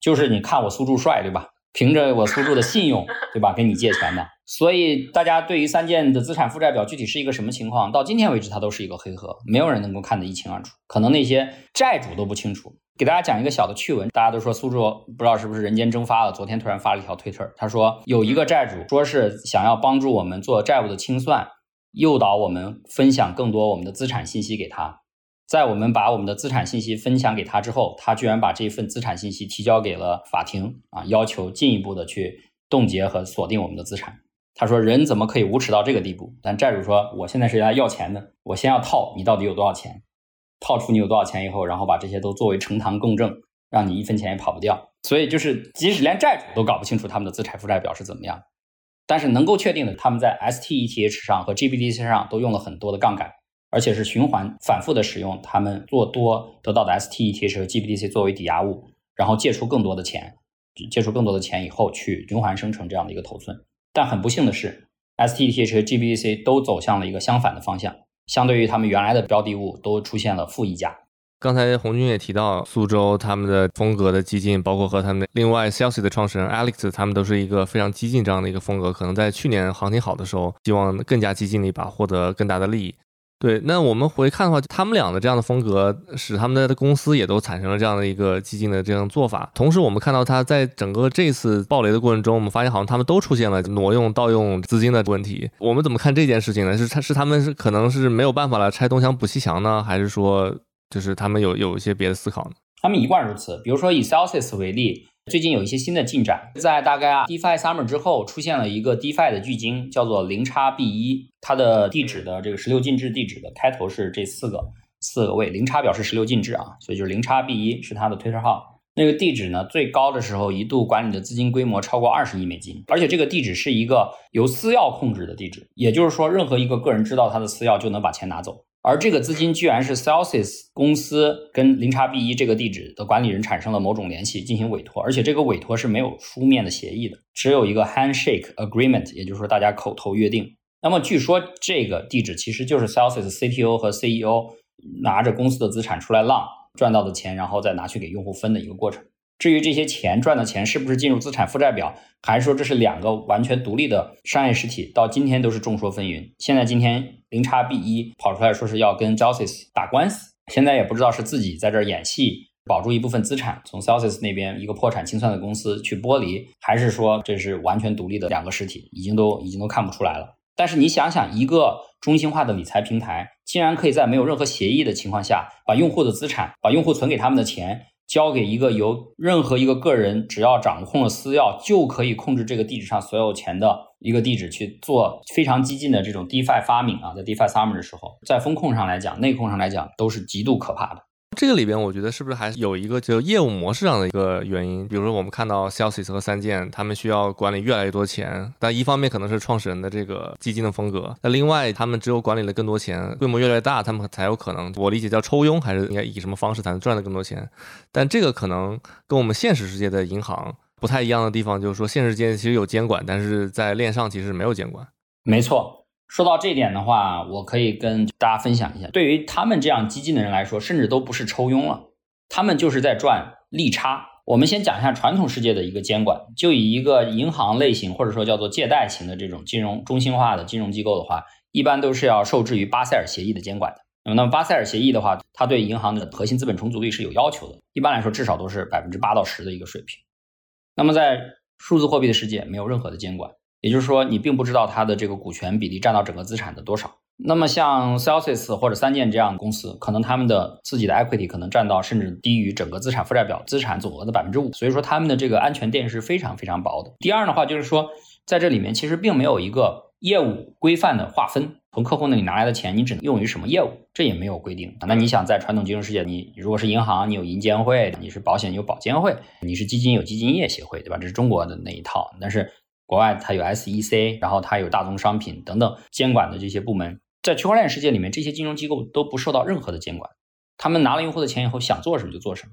就是你看我苏柱帅，对吧？凭着我苏柱的信用，对吧？给你借钱的。所以大家对于三件的资产负债表具体是一个什么情况，到今天为止它都是一个黑盒，没有人能够看得一清二楚。可能那些债主都不清楚，给大家讲一个小的趣闻，大家都说苏州不知道是不是人间蒸发了。昨天突然发了一条推特，他说有一个债主说是想要帮助我们做债务的清算，诱导我们分享更多我们的资产信息给他。在我们把我们的资产信息分享给他之后，他居然把这份资产信息提交给了法庭啊，要求进一步的去冻结和锁定我们的资产。他说人怎么可以无耻到这个地步？但债主说我现在是来要钱的，我先要套你到底有多少钱。套出你有多少钱以后，然后把这些都作为呈堂供证，让你一分钱也跑不掉。所以就是，即使连债主都搞不清楚他们的资产负债表是怎么样，但是能够确定的，他们在 STETH 上和 GBDC 上都用了很多的杠杆，而且是循环反复的使用他们做多得到的 STETH 和 GBDC 作为抵押物，然后借出更多的钱，借出更多的钱以后去循环生成这样的一个头寸。但很不幸的是，STETH 和 GBDC 都走向了一个相反的方向。相对于他们原来的标的物，都出现了负溢价。刚才红军也提到，苏州他们的风格的激进，包括和他们另外 Celsius 的创始人 Alex，他们都是一个非常激进这样的一个风格。可能在去年行情好的时候，希望更加激进的一把，获得更大的利益。对，那我们回看的话，他们俩的这样的风格，使他们的公司也都产生了这样的一个激进的这样做法。同时，我们看到他在整个这次暴雷的过程中，我们发现好像他们都出现了挪用、盗用资金的问题。我们怎么看这件事情呢？是他是他们是可能是没有办法了拆东墙补西墙呢，还是说就是他们有有一些别的思考呢？他们一贯如此。比如说以 Celsius 为例。最近有一些新的进展，在大概啊 DeFi Summer 之后，出现了一个 DeFi 的巨鲸，叫做零叉 B 一，它的地址的这个十六进制地址的开头是这四个四个位，零叉表示十六进制啊，所以就是零叉 B 一是它的 Twitter 号。那个地址呢，最高的时候一度管理的资金规模超过二十亿美金，而且这个地址是一个由私钥控制的地址，也就是说，任何一个个人知道他的私钥就能把钱拿走。而这个资金居然是 Celsius 公司跟零叉 B 一这个地址的管理人产生了某种联系，进行委托，而且这个委托是没有书面的协议的，只有一个 handshake agreement，也就是说大家口头约定。那么据说这个地址其实就是 Celsius CTO 和 CEO 拿着公司的资产出来浪赚到的钱，然后再拿去给用户分的一个过程。至于这些钱赚的钱是不是进入资产负债表，还是说这是两个完全独立的商业实体，到今天都是众说纷纭。现在今天零叉 B 一跑出来说是要跟 Celsius 打官司，现在也不知道是自己在这儿演戏，保住一部分资产，从 Celsius 那边一个破产清算的公司去剥离，还是说这是完全独立的两个实体，已经都已经都看不出来了。但是你想想，一个中心化的理财平台，竟然可以在没有任何协议的情况下，把用户的资产，把用户存给他们的钱。交给一个由任何一个个人只要掌控了私钥就可以控制这个地址上所有钱的一个地址去做非常激进的这种 DeFi 发明啊，在 DeFi Summer 的时候，在风控上来讲、内控上来讲都是极度可怕的。这个里边，我觉得是不是还是有一个就业务模式上的一个原因？比如说，我们看到 Celsius 和三剑，他们需要管理越来越多钱，但一方面可能是创始人的这个基金的风格，那另外他们只有管理了更多钱，规模越来越大，他们才有可能，我理解叫抽佣，还是应该以什么方式才能赚到更多钱？但这个可能跟我们现实世界的银行不太一样的地方，就是说现实世界其实有监管，但是在链上其实没有监管。没错。说到这点的话，我可以跟大家分享一下，对于他们这样激进的人来说，甚至都不是抽佣了，他们就是在赚利差。我们先讲一下传统世界的一个监管，就以一个银行类型或者说叫做借贷型的这种金融中心化的金融机构的话，一般都是要受制于巴塞尔协议的监管的。那么，巴塞尔协议的话，它对银行的核心资本充足率是有要求的，一般来说至少都是百分之八到十的一个水平。那么在数字货币的世界，没有任何的监管。也就是说，你并不知道它的这个股权比例占到整个资产的多少。那么像 Celsius 或者三箭这样的公司，可能他们的自己的 equity 可能占到甚至低于整个资产负债表资产总额的百分之五。所以说，他们的这个安全垫是非常非常薄的。第二的话，就是说在这里面其实并没有一个业务规范的划分，从客户那里拿来的钱，你只能用于什么业务，这也没有规定。那你想在传统金融世界，你如果是银行，你有银监会；你是保险，有保监会；你是基金，有基金业协会，对吧？这是中国的那一套。但是国外它有 SEC，然后它有大宗商品等等监管的这些部门，在区块链世界里面，这些金融机构都不受到任何的监管，他们拿了用户的钱以后想做什么就做什么，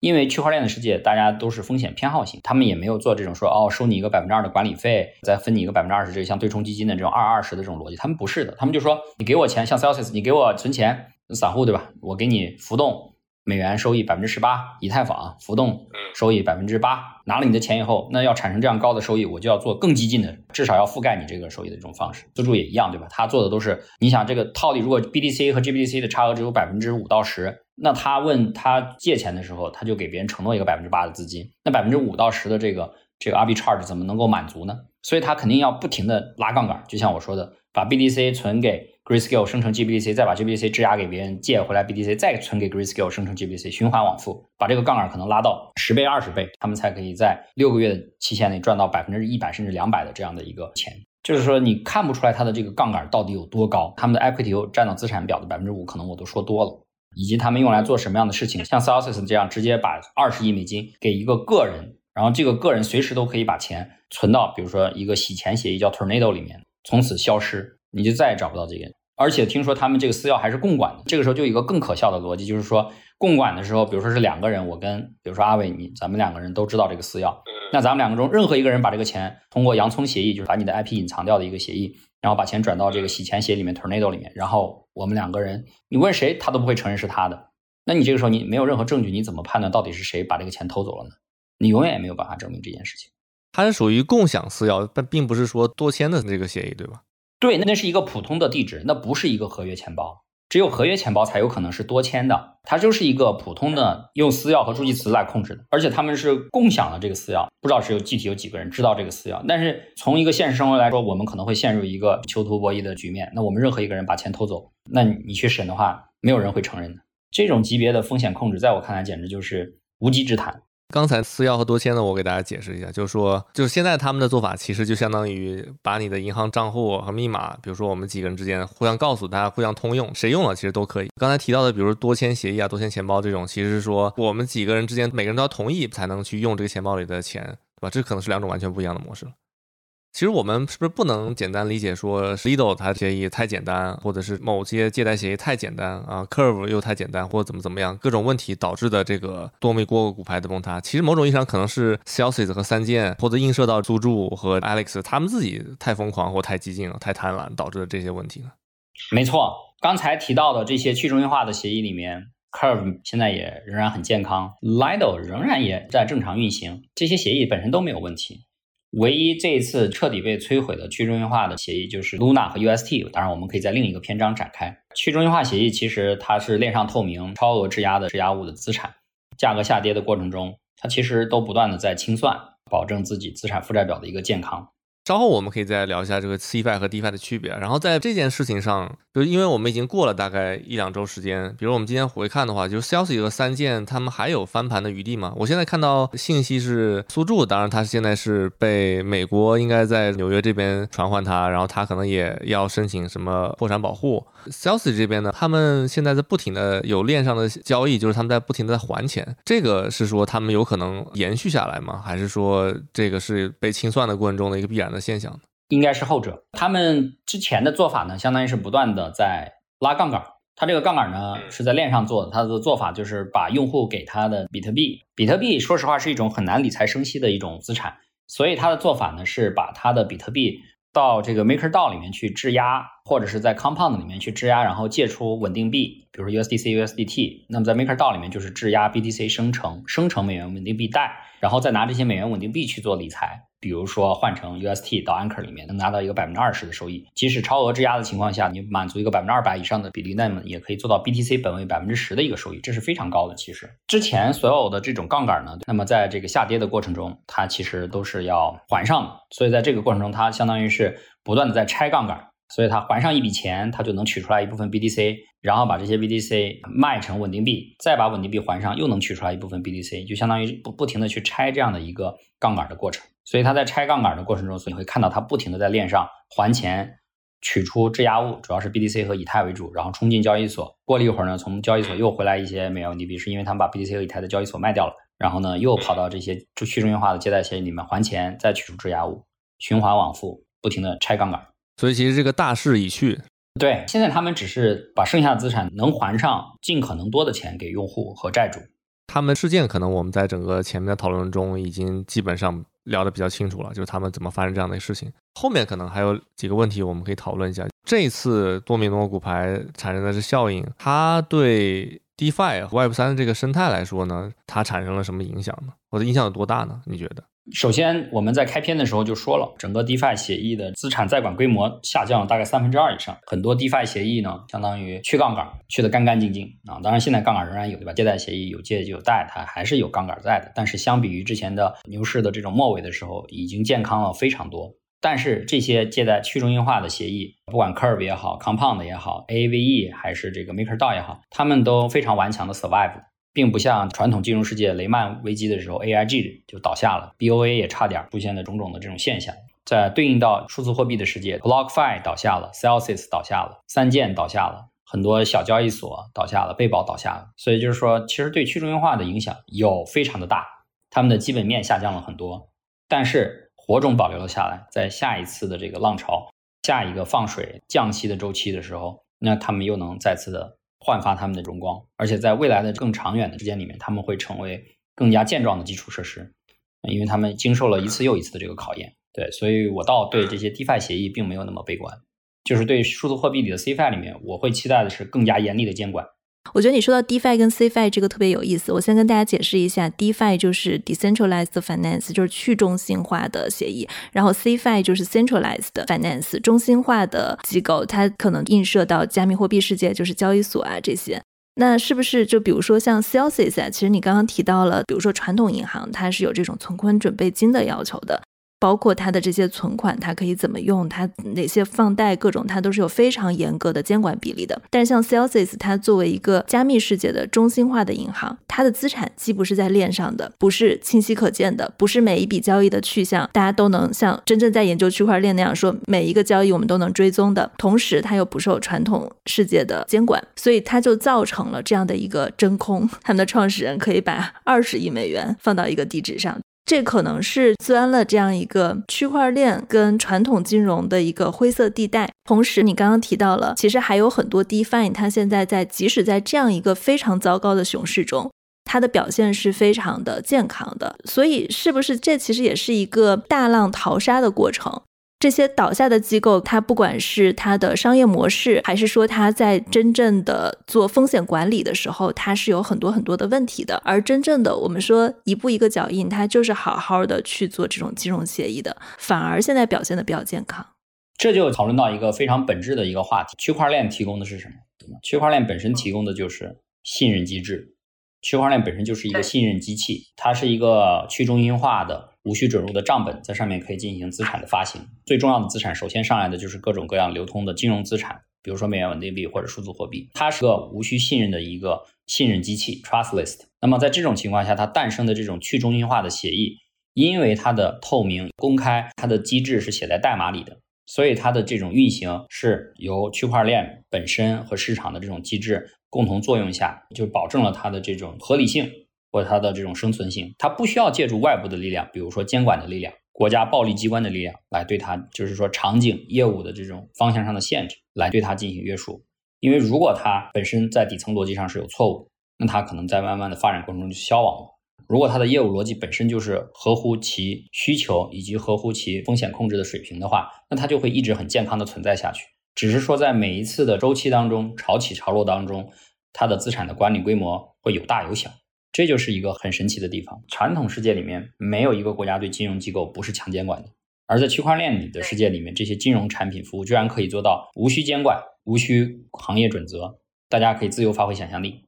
因为区块链的世界大家都是风险偏好型，他们也没有做这种说哦收你一个百分之二的管理费，再分你一个百分之二十，这像对冲基金的这种二二十的这种逻辑，他们不是的，他们就说你给我钱，像 Celsius，你给我存钱，散户对吧？我给你浮动。美元收益百分之十八，以太坊浮动收益百分之八，拿了你的钱以后，那要产生这样高的收益，我就要做更激进的，至少要覆盖你这个收益的这种方式。自助也一样，对吧？他做的都是，你想这个套利，如果 BDC 和 GBTC 的差额只有百分之五到十，那他问他借钱的时候，他就给别人承诺一个百分之八的资金，那百分之五到十的这个这个 arbitrage 怎么能够满足呢？所以他肯定要不停的拉杠杆，就像我说的，把 BDC 存给 Grayscale 生成 GBC，再把 GBC 质押给别人借回来 BDC，再存给 Grayscale 生成 GBC，循环往复，把这个杠杆可能拉到十倍、二十倍，他们才可以在六个月的期限内赚到百分之一百甚至两百的这样的一个钱。就是说，你看不出来它的这个杠杆到底有多高，他们的 equity 又占到资产表的百分之五，可能我都说多了。以及他们用来做什么样的事情？像 Celsius 这样直接把二十亿美金给一个个人，然后这个个人随时都可以把钱存到，比如说一个洗钱协议叫 Tornado 里面，从此消失，你就再也找不到这个人。而且听说他们这个私钥还是共管的。这个时候就有一个更可笑的逻辑，就是说共管的时候，比如说是两个人，我跟比如说阿伟你，咱们两个人都知道这个私钥，那咱们两个中任何一个人把这个钱通过洋葱协议，就是把你的 IP 隐藏掉的一个协议。然后把钱转到这个洗钱协里面，Tornado 里面，然后我们两个人，你问谁，他都不会承认是他的。那你这个时候你没有任何证据，你怎么判断到底是谁把这个钱偷走了呢？你永远也没有办法证明这件事情。它是属于共享私钥，但并不是说多签的这个协议，对吧？对，那是一个普通的地址，那不是一个合约钱包。只有合约钱包才有可能是多签的，它就是一个普通的用私钥和助记词来控制的，而且他们是共享的这个私钥，不知道是有具体有几个人知道这个私钥。但是从一个现实生活来说，我们可能会陷入一个囚徒博弈的局面。那我们任何一个人把钱偷走，那你去审的话，没有人会承认的。这种级别的风险控制，在我看来简直就是无稽之谈。刚才私钥和多签呢，我给大家解释一下，就是说，就是现在他们的做法，其实就相当于把你的银行账户和密码，比如说我们几个人之间互相告诉大家，互相通用，谁用了其实都可以。刚才提到的，比如多签协议啊、多签钱包这种，其实是说我们几个人之间每个人都要同意才能去用这个钱包里的钱，对吧？这可能是两种完全不一样的模式了。其实我们是不是不能简单理解说，Lido 它协议太简单，或者是某些借贷协议太简单啊，Curve 又太简单，或者怎么怎么样，各种问题导致的这个多米多个股牌的崩塌。其实某种意义上可能是 Celsius 和三箭，或者映射到苏柱和 Alex 他们自己太疯狂或太激进了、太贪婪导致的这些问题呢？没错，刚才提到的这些去中心化的协议里面，Curve 现在也仍然很健康，Lido 仍然也在正常运行，这些协议本身都没有问题。唯一这一次彻底被摧毁的去中心化的协议就是 Luna 和 UST。当然，我们可以在另一个篇章展开。去中心化协议其实它是链上透明、超额质押的质押物的资产，价格下跌的过程中，它其实都不断的在清算，保证自己资产负债表的一个健康。稍后我们可以再聊一下这个 CFI 和 DFI 的区别。然后在这件事情上，就是因为我们已经过了大概一两周时间，比如我们今天回看的话，就是 Celsius 和三件他们还有翻盘的余地吗？我现在看到信息是苏柱，当然他现在是被美国应该在纽约这边传唤他，然后他可能也要申请什么破产保护。Celsius 这边呢，他们现在在不停的有链上的交易，就是他们在不停的在还钱。这个是说他们有可能延续下来吗？还是说这个是被清算的过程中的一个必然？的现象应该是后者。他们之前的做法呢，相当于是不断的在拉杠杆。他这个杠杆呢是在链上做的，他的做法就是把用户给他的比特币。比特币说实话是一种很难理财生息的一种资产，所以他的做法呢是把他的比特币到这个 MakerDAO 里面去质押，或者是在 Compound 里面去质押，然后借出稳定币，比如说 USDC、USDT。那么在 MakerDAO 里面就是质押 BTC 生成生成美元稳定币贷，然后再拿这些美元稳定币去做理财。比如说换成 UST 到 Anchor 里面，能拿到一个百分之二十的收益。即使超额质押的情况下，你满足一个百分之二百以上的比例，那么也可以做到 BTC 本位百分之十的一个收益，这是非常高的。其实之前所有的这种杠杆呢，那么在这个下跌的过程中，它其实都是要还上的。所以在这个过程中，它相当于是不断的在拆杠杆。所以它还上一笔钱，它就能取出来一部分 BTC，然后把这些 BTC 卖成稳定币，再把稳定币还上，又能取出来一部分 BTC，就相当于不不停的去拆这样的一个杠杆的过程。所以他在拆杠杆的过程中，所以你会看到他不停的在链上还钱，取出质押物，主要是 BTC 和以太为主，然后冲进交易所，过了一会儿呢，从交易所又回来一些美元稳定币，是因为他们把 BTC 和以太的交易所卖掉了，然后呢又跑到这些去中心化的借贷协议里面还钱，再取出质押物，循环往复，不停的拆杠杆。所以其实这个大势已去。对，现在他们只是把剩下的资产能还上尽可能多的钱给用户和债主。他们事件可能我们在整个前面的讨论中已经基本上聊得比较清楚了，就是他们怎么发生这样的事情。后面可能还有几个问题我们可以讨论一下。这次多米诺骨牌产生的是效应，它对 DeFi Web 三这个生态来说呢，它产生了什么影响呢？或者影响有多大呢？你觉得？首先，我们在开篇的时候就说了，整个 DeFi 协议的资产在管规模下降了大概三分之二以上。很多 DeFi 协议呢，相当于去杠杆，去的干干净净啊。当然，现在杠杆仍然有，对吧？借贷协议有借就有贷，它还是有杠杆在的。但是，相比于之前的牛市的这种末尾的时候，已经健康了非常多。但是，这些借贷去中心化的协议，不管 Curve 也好，Compound 也好，Aave 还是这个 MakerDAO 也好，他们都非常顽强的 survive。并不像传统金融世界雷曼危机的时候，AIG 就倒下了，BOA 也差点出现了种种的这种现象。在对应到数字货币的世界，BlockFi 倒下了，Celsius 倒下了，三剑倒下了，很多小交易所倒下了，贝宝倒下了。所以就是说，其实对去中心化的影响有非常的大，他们的基本面下降了很多，但是火种保留了下来。在下一次的这个浪潮，下一个放水降息的周期的时候，那他们又能再次的。焕发他们的荣光，而且在未来的更长远的时间里面，他们会成为更加健壮的基础设施，因为他们经受了一次又一次的这个考验。对，所以我倒对这些 DeFi 协议并没有那么悲观，就是对数字货币里的 CFI 里面，我会期待的是更加严厉的监管。我觉得你说到 DeFi 跟 CFI 这个特别有意思，我先跟大家解释一下，DeFi 就是 Decentralized Finance，就是去中心化的协议，然后 CFI 就是 Centralized Finance，中心化的机构，它可能映射到加密货币世界，就是交易所啊这些。那是不是就比如说像 Celsius 啊，其实你刚刚提到了，比如说传统银行它是有这种存款准备金的要求的。包括它的这些存款，它可以怎么用？它哪些放贷各种，它都是有非常严格的监管比例的。但是像 Celsius，它作为一个加密世界的中心化的银行，它的资产既不是在链上的，不是清晰可见的，不是每一笔交易的去向大家都能像真正在研究区块链那样说每一个交易我们都能追踪的。同时，它又不受传统世界的监管，所以它就造成了这样的一个真空。他们的创始人可以把二十亿美元放到一个地址上。这可能是钻了这样一个区块链跟传统金融的一个灰色地带。同时，你刚刚提到了，其实还有很多 DeFi，它现在在即使在这样一个非常糟糕的熊市中，它的表现是非常的健康的。所以，是不是这其实也是一个大浪淘沙的过程？这些倒下的机构，它不管是它的商业模式，还是说它在真正的做风险管理的时候，它是有很多很多的问题的。而真正的我们说一步一个脚印，它就是好好的去做这种金融协议的，反而现在表现的比较健康。这就讨论到一个非常本质的一个话题：区块链提供的是什么？区块链本身提供的就是信任机制。区块链本身就是一个信任机器，它是一个去中心化的。无需准入的账本在上面可以进行资产的发行。最重要的资产，首先上来的就是各种各样流通的金融资产，比如说美元稳定币或者数字货币。它是个无需信任的一个信任机器 （trustless）。那么在这种情况下，它诞生的这种去中心化的协议，因为它的透明、公开，它的机制是写在代码里的，所以它的这种运行是由区块链本身和市场的这种机制共同作用下，就保证了它的这种合理性。或者它的这种生存性，它不需要借助外部的力量，比如说监管的力量、国家暴力机关的力量来对它，就是说场景业务的这种方向上的限制来对它进行约束。因为如果它本身在底层逻辑上是有错误，那它可能在慢慢的发展过程中就消亡了。如果它的业务逻辑本身就是合乎其需求以及合乎其风险控制的水平的话，那它就会一直很健康的存在下去。只是说在每一次的周期当中，潮起潮落当中，它的资产的管理规模会有大有小。这就是一个很神奇的地方。传统世界里面没有一个国家对金融机构不是强监管的，而在区块链里的世界里面，这些金融产品服务居然可以做到无需监管、无需行业准则，大家可以自由发挥想象力，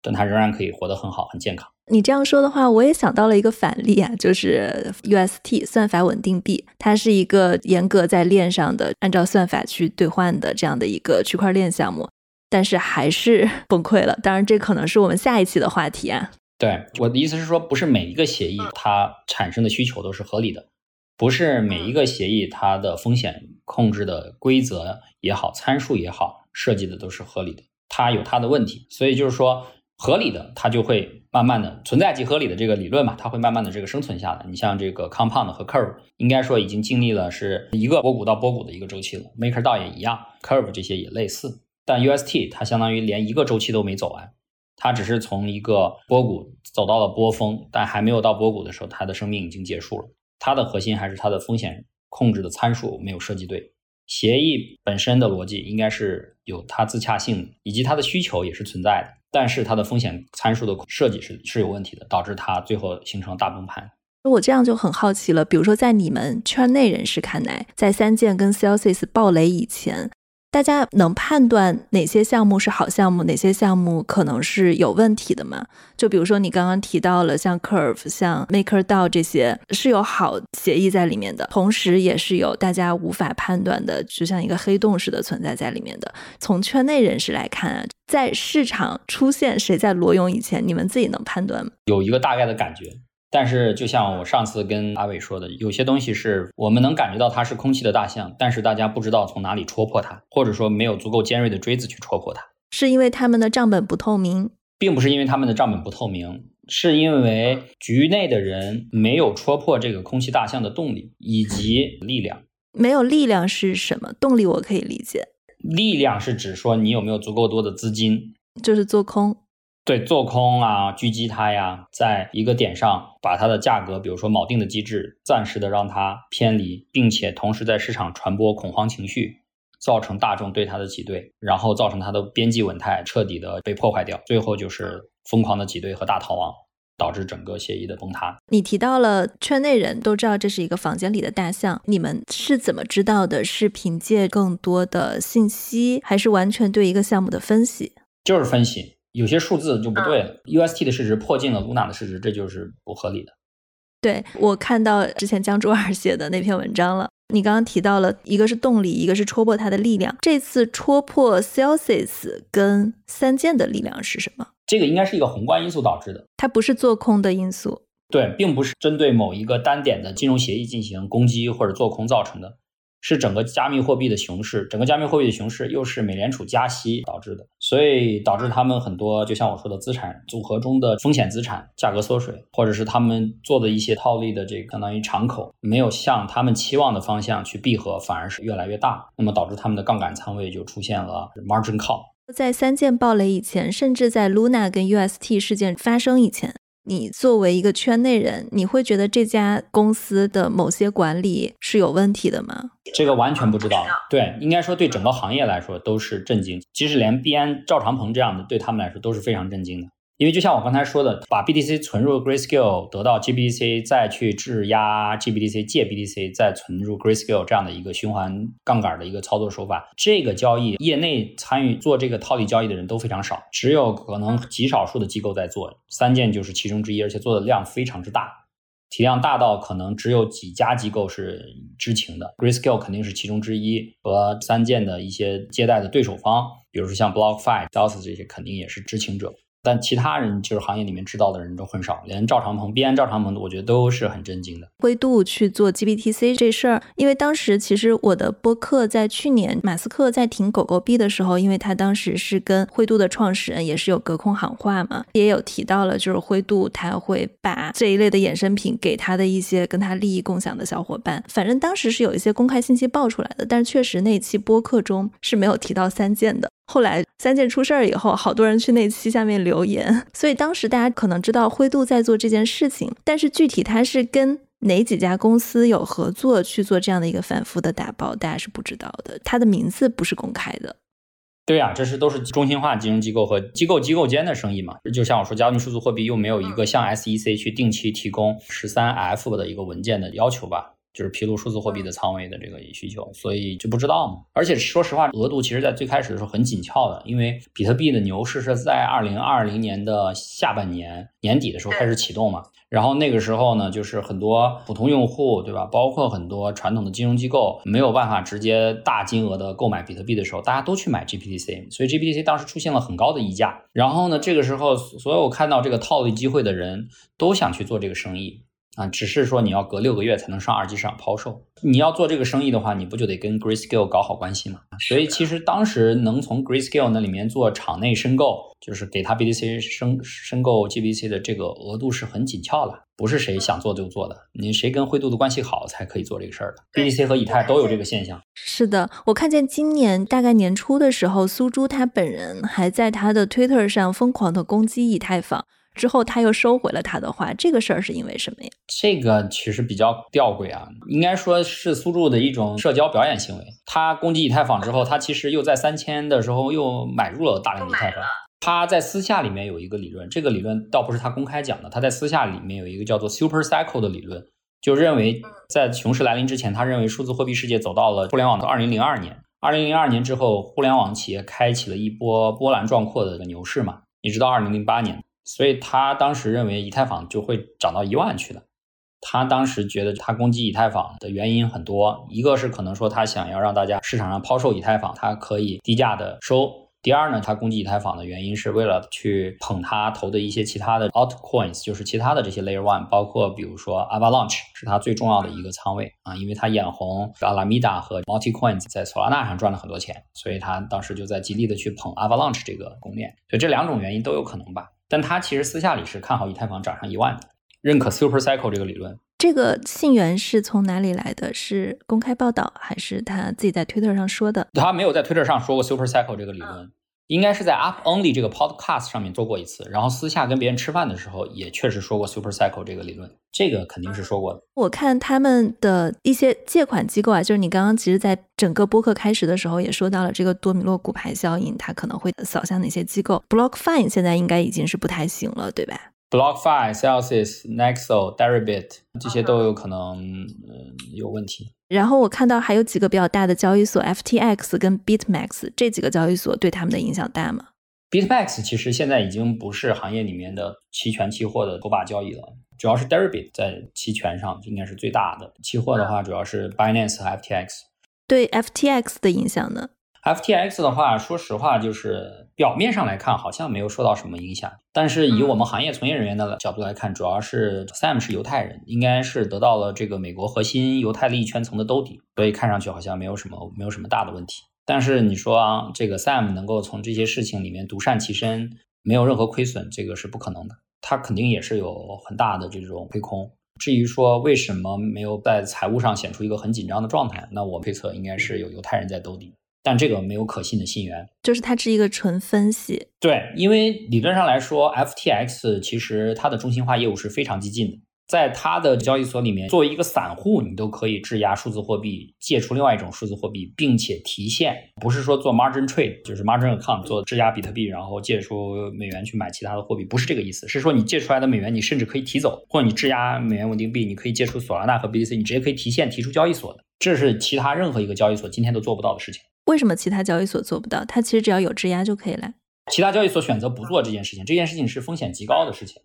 但它仍然可以活得很好、很健康。你这样说的话，我也想到了一个反例啊，就是 UST 算法稳定币，它是一个严格在链上的，按照算法去兑换的这样的一个区块链项目，但是还是 崩溃了。当然，这可能是我们下一期的话题啊。对我的意思是说，不是每一个协议它产生的需求都是合理的，不是每一个协议它的风险控制的规则也好、参数也好，设计的都是合理的，它有它的问题。所以就是说，合理的它就会慢慢的存在即合理的这个理论嘛，它会慢慢的这个生存下来。你像这个 Compound 和 Curve，应该说已经经历了是一个波谷到波谷的一个周期了，MakerDAO 也一样，Curve 这些也类似，但 UST 它相当于连一个周期都没走完。它只是从一个波谷走到了波峰，但还没有到波谷的时候，它的生命已经结束了。它的核心还是它的风险控制的参数没有设计对。协议本身的逻辑应该是有它自洽性，以及它的需求也是存在的，但是它的风险参数的设计是是有问题的，导致它最后形成大崩盘。那我这样就很好奇了，比如说在你们圈内人士看来，在三箭跟 Celsius 爆雷以前。大家能判断哪些项目是好项目，哪些项目可能是有问题的吗？就比如说你刚刚提到了像 Curve、像 MakerDAO 这些是有好协议在里面的，同时也是有大家无法判断的，就像一个黑洞似的存在在里面的。从圈内人士来看啊，在市场出现谁在裸泳以前，你们自己能判断吗？有一个大概的感觉。但是，就像我上次跟阿伟说的，有些东西是我们能感觉到它是空气的大象，但是大家不知道从哪里戳破它，或者说没有足够尖锐的锥子去戳破它，是因为他们的账本不透明，并不是因为他们的账本不透明，是因为局内的人没有戳破这个空气大象的动力以及力量。没有力量是什么？动力我可以理解，力量是指说你有没有足够多的资金，就是做空。对，做空啊，狙击它呀，在一个点上把它的价格，比如说锚定的机制，暂时的让它偏离，并且同时在市场传播恐慌情绪，造成大众对它的挤兑，然后造成它的边际稳态彻底的被破坏掉，最后就是疯狂的挤兑和大逃亡，导致整个协议的崩塌。你提到了圈内人都知道这是一个房间里的大象，你们是怎么知道的？是凭借更多的信息，还是完全对一个项目的分析？就是分析。有些数字就不对了，UST 的市值破近了 Luna 的市值，这就是不合理的。对我看到之前江珠儿写的那篇文章了，你刚刚提到了一个是动力，一个是戳破它的力量。这次戳破 Celsius 跟三箭的力量是什么？这个应该是一个宏观因素导致的，它不是做空的因素。对，并不是针对某一个单点的金融协议进行攻击或者做空造成的。是整个加密货币的熊市，整个加密货币的熊市又是美联储加息导致的，所以导致他们很多，就像我说的资产组合中的风险资产价格缩水，或者是他们做的一些套利的这个相当于敞口没有向他们期望的方向去闭合，反而是越来越大，那么导致他们的杠杆仓位就出现了 margin call。在三件暴雷以前，甚至在 Luna 跟 UST 事件发生以前。你作为一个圈内人，你会觉得这家公司的某些管理是有问题的吗？这个完全不知道。对，应该说对整个行业来说都是震惊，即使连毕安赵长鹏这样的，对他们来说都是非常震惊的。因为就像我刚才说的，把 BTC 存入 Grayscale 得到 GBTC，再去质押 GBTC 借 BTC，再存入 Grayscale 这样的一个循环杠杆的一个操作手法，这个交易业内参与做这个套利交易的人都非常少，只有可能极少数的机构在做，三件就是其中之一，而且做的量非常之大，体量大到可能只有几家机构是知情的，Grayscale 肯定是其中之一，和三件的一些接待的对手方，比如说像 BlockFi、d a l s 这些，肯定也是知情者。但其他人就是行业里面知道的人都很少，连赵长鹏、币安赵长鹏，我觉得都是很震惊的。灰度去做 GBTC 这事儿，因为当时其实我的播客在去年马斯克在停狗狗币的时候，因为他当时是跟灰度的创始人也是有隔空喊话嘛，也有提到了就是灰度他会把这一类的衍生品给他的一些跟他利益共享的小伙伴，反正当时是有一些公开信息爆出来的，但是确实那期播客中是没有提到三件的。后来三件出事儿以后，好多人去那期下面留言，所以当时大家可能知道灰度在做这件事情，但是具体他是跟哪几家公司有合作去做这样的一个反复的打包，大家是不知道的。他的名字不是公开的。对呀，这是都是中心化金融机构和机构机构间的生意嘛。就像我说，加密数字货币又没有一个向 SEC 去定期提供十三 F 的一个文件的要求吧。就是披露数字货币的仓位的这个需求，所以就不知道嘛。而且说实话，额度其实在最开始的时候很紧俏的，因为比特币的牛市是在二零二零年的下半年年底的时候开始启动嘛。然后那个时候呢，就是很多普通用户，对吧？包括很多传统的金融机构没有办法直接大金额的购买比特币的时候，大家都去买 GPTC，所以 GPTC 当时出现了很高的溢价。然后呢，这个时候所有看到这个套利机会的人都想去做这个生意。啊，只是说你要隔六个月才能上二级市场抛售。你要做这个生意的话，你不就得跟 Grayscale 搞好关系吗？所以其实当时能从 Grayscale 那里面做场内申购，就是给他 BTC 申申购 GBC 的这个额度是很紧俏了，不是谁想做就做的。你谁跟灰度的关系好才可以做这个事儿的。BTC 和以太都有这个现象。是的，我看见今年大概年初的时候，苏珠他本人还在他的 Twitter 上疯狂的攻击以太坊。之后他又收回了他的话，这个事儿是因为什么呀？这个其实比较吊诡啊，应该说是苏柱的一种社交表演行为。他攻击以太坊之后，他其实又在三千的时候又买入了大量以太坊。他在私下里面有一个理论，这个理论倒不是他公开讲的，他在私下里面有一个叫做 Super Cycle 的理论，就认为在熊市来临之前，他认为数字货币世界走到了互联网的二零零二年，二零零二年之后，互联网企业开启了一波波澜壮阔的牛市嘛，一直到二零零八年，所以他当时认为以太坊就会涨到一万去的。他当时觉得他攻击以太坊的原因很多，一个是可能说他想要让大家市场上抛售以太坊，他可以低价的收。第二呢，他攻击以太坊的原因是为了去捧他投的一些其他的 altcoins，就是其他的这些 layer one，包括比如说 Avalanche 是他最重要的一个仓位啊，因为他眼红 Alameda 和 Multicoins 在 Solana 上赚了很多钱，所以他当时就在极力的去捧 Avalanche 这个公链，所以这两种原因都有可能吧。但他其实私下里是看好以太坊涨上一万的，认可 Super Cycle 这个理论。这个信源是从哪里来的？是公开报道还是他自己在 Twitter 上说的？他没有在 Twitter 上说过 Super Cycle 这个理论。应该是在 Up Only 这个 Podcast 上面做过一次，然后私下跟别人吃饭的时候也确实说过 Super Cycle 这个理论，这个肯定是说过的。我看他们的一些借款机构啊，就是你刚刚其实在整个播客开始的时候也说到了这个多米诺骨牌效应，它可能会扫向哪些机构？BlockFi 现在应该已经是不太行了，对吧？BlockFi、Celsius、Nexo、Deribit 这些都有可能嗯有问题。然后我看到还有几个比较大的交易所，FTX 跟 BitMax 这几个交易所对他们的影响大吗？BitMax 其实现在已经不是行业里面的期权期货的头把交易了，主要是 Deribit 在期权上应该是最大的。期货的话，主要是 Binance 和 FTX。对 FTX 的影响呢？FTX 的话，说实话，就是表面上来看好像没有受到什么影响，但是以我们行业从业人员的角度来看，主要是 Sam 是犹太人，应该是得到了这个美国核心犹太利益圈层的兜底，所以看上去好像没有什么没有什么大的问题。但是你说啊，这个 Sam 能够从这些事情里面独善其身，没有任何亏损，这个是不可能的，他肯定也是有很大的这种亏空。至于说为什么没有在财务上显出一个很紧张的状态，那我推测应该是有犹太人在兜底。但这个没有可信的信源，就是它是一个纯分析。对，因为理论上来说，FTX 其实它的中心化业务是非常激进的，在它的交易所里面，作为一个散户，你都可以质押数字货币，借出另外一种数字货币，并且提现，不是说做 margin trade，就是 margin account 做质押比特币，然后借出美元去买其他的货币，不是这个意思，是说你借出来的美元，你甚至可以提走，或者你质押美元稳定币，你可以借出索拉纳和 BTC，你直接可以提现提出交易所的，这是其他任何一个交易所今天都做不到的事情。为什么其他交易所做不到？它其实只要有质押就可以了。其他交易所选择不做这件事情，这件事情是风险极高的事情，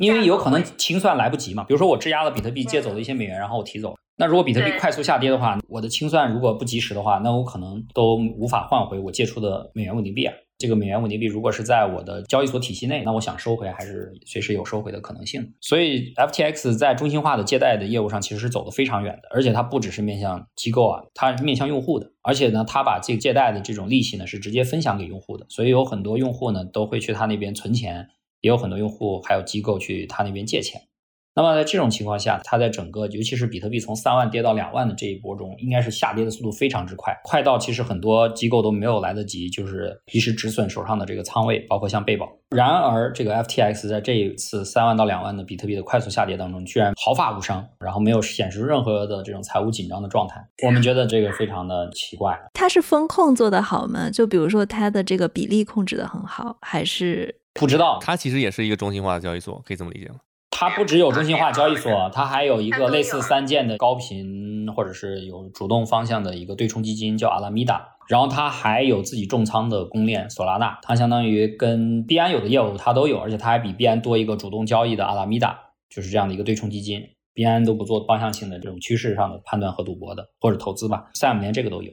因为有可能清算来不及嘛。比如说我质押了比特币，借走了一些美元，然后我提走。那如果比特币快速下跌的话，我的清算如果不及时的话，那我可能都无法换回我借出的美元稳定币啊。这个美元稳定币如果是在我的交易所体系内，那我想收回还是随时有收回的可能性。所以 FTX 在中心化的借贷的业务上其实是走得非常远的，而且它不只是面向机构啊，它是面向用户的，而且呢，它把这个借贷的这种利息呢是直接分享给用户的，所以有很多用户呢都会去他那边存钱，也有很多用户还有机构去他那边借钱。那么在这种情况下，它在整个，尤其是比特币从三万跌到两万的这一波中，应该是下跌的速度非常之快，快到其实很多机构都没有来得及，就是及时止损手上的这个仓位，包括像贝宝。然而，这个 FTX 在这一次三万到两万的比特币的快速下跌当中，居然毫发无伤，然后没有显示任何的这种财务紧张的状态。我们觉得这个非常的奇怪。它是风控做得好吗？就比如说它的这个比例控制的很好，还是不知道？它其实也是一个中心化的交易所，可以这么理解吗？它不只有中心化交易所，它还有一个类似三件的高频或者是有主动方向的一个对冲基金，叫阿拉米达。然后它还有自己重仓的公链索拉纳，它相当于跟币安有的业务它都有，而且它还比币安多一个主动交易的阿拉米达，就是这样的一个对冲基金。币安都不做方向性的这种趋势上的判断和赌博的或者投资吧，Sam 连这个都有。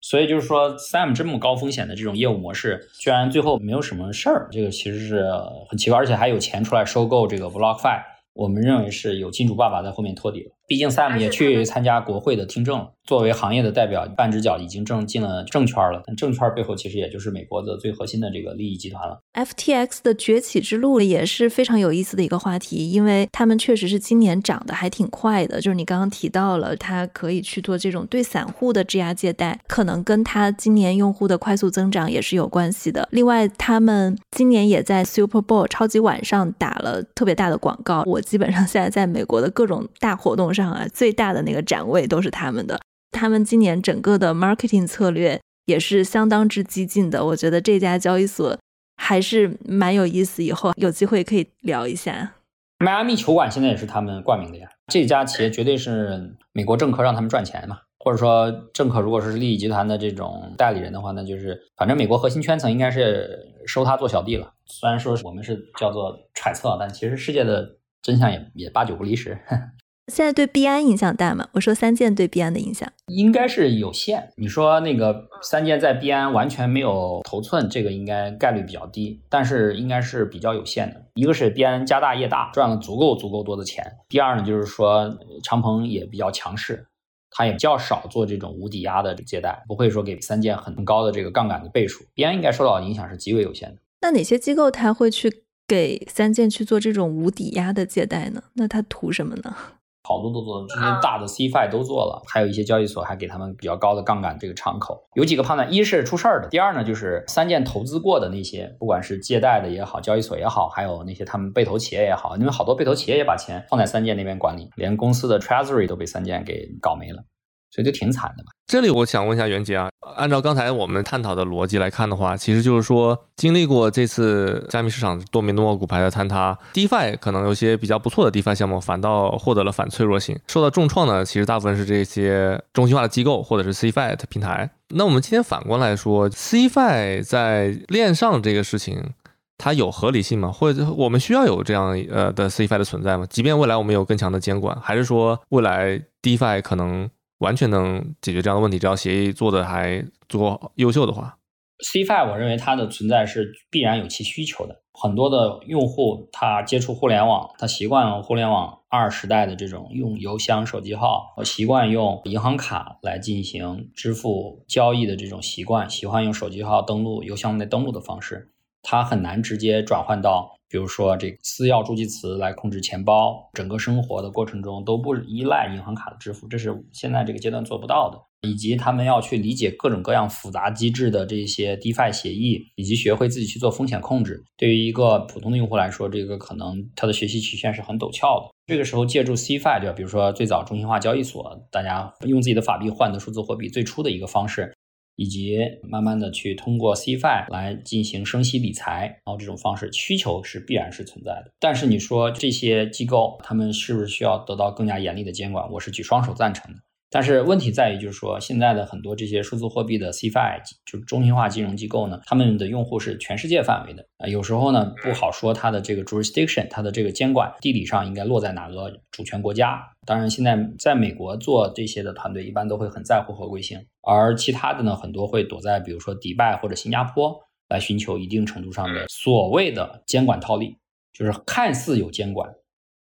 所以就是说，Sam 这么高风险的这种业务模式，居然最后没有什么事儿，这个其实是很奇怪，而且还有钱出来收购这个 BlockFi，我们认为是有金主爸爸在后面托底了。毕竟 Sam 也去参加国会的听证了。作为行业的代表，半只脚已经正进了证圈了。但证圈背后其实也就是美国的最核心的这个利益集团了。FTX 的崛起之路也是非常有意思的一个话题，因为他们确实是今年涨得还挺快的。就是你刚刚提到了，它可以去做这种对散户的质押借贷，可能跟它今年用户的快速增长也是有关系的。另外，他们今年也在 Super Bowl 超级晚上打了特别大的广告。我基本上现在在美国的各种大活动上啊，最大的那个展位都是他们的。他们今年整个的 marketing 策略也是相当之激进的。我觉得这家交易所还是蛮有意思，以后有机会可以聊一下。迈阿密球馆现在也是他们冠名的呀，这家企业绝对是美国政客让他们赚钱嘛，或者说政客如果是利益集团的这种代理人的话，那就是反正美国核心圈层应该是收他做小弟了。虽然说我们是叫做揣测，但其实世界的真相也也八九不离十。现在对币安影响大吗？我说三箭对币安的影响应该是有限。你说那个三箭在币安完全没有头寸，这个应该概率比较低，但是应该是比较有限的。一个是币安家大业大，赚了足够足够多的钱；第二呢，就是说长鹏也比较强势，他也较少做这种无抵押的借贷，不会说给三箭很高的这个杠杆的倍数。币安应该受到的影响是极为有限的。那哪些机构他会去给三箭去做这种无抵押的借贷呢？那他图什么呢？好多都做，这些大的 CFI 都做了，还有一些交易所还给他们比较高的杠杆这个敞口。有几个判断：一是出事儿的；第二呢，就是三件投资过的那些，不管是借贷的也好，交易所也好，还有那些他们被投企业也好，因为好多被投企业也把钱放在三件那边管理，连公司的 Treasury 都被三件给搞没了。所以就挺惨的嘛。这里我想问一下袁杰啊，按照刚才我们探讨的逻辑来看的话，其实就是说，经历过这次加密市场多米诺骨牌的坍塌，DeFi 可能有些比较不错的 DeFi 项目反倒获得了反脆弱性，受到重创的，其实大部分是这些中心化的机构或者是 CFI 的平台。那我们今天反过来说，CFI 在链上这个事情，它有合理性吗？或者我们需要有这样呃的 CFI 的存在吗？即便未来我们有更强的监管，还是说未来 DeFi 可能？完全能解决这样的问题，只要协议做的还足够优秀的话。C Five，我认为它的存在是必然有其需求的。很多的用户他接触互联网，他习惯了互联网二时代的这种用邮箱、手机号，习惯用银行卡来进行支付交易的这种习惯，喜欢用手机号登录、邮箱内登录的方式，他很难直接转换到。比如说，这个私钥助记词来控制钱包，整个生活的过程中都不依赖银行卡的支付，这是现在这个阶段做不到的。以及他们要去理解各种各样复杂机制的这些 DeFi 协议，以及学会自己去做风险控制。对于一个普通的用户来说，这个可能他的学习曲线是很陡峭的。这个时候，借助 CFI，就比如说最早中心化交易所，大家用自己的法币换的数字货币，最初的一个方式。以及慢慢的去通过 CFI 来进行升息理财，然后这种方式需求是必然是存在的。但是你说这些机构他们是不是需要得到更加严厉的监管？我是举双手赞成的。但是问题在于，就是说现在的很多这些数字货币的 CFI，就中心化金融机构呢，他们的用户是全世界范围的啊，有时候呢不好说它的这个 jurisdiction，它的这个监管地理上应该落在哪个主权国家。当然，现在在美国做这些的团队一般都会很在乎合规性，而其他的呢，很多会躲在比如说迪拜或者新加坡来寻求一定程度上的所谓的监管套利，就是看似有监管。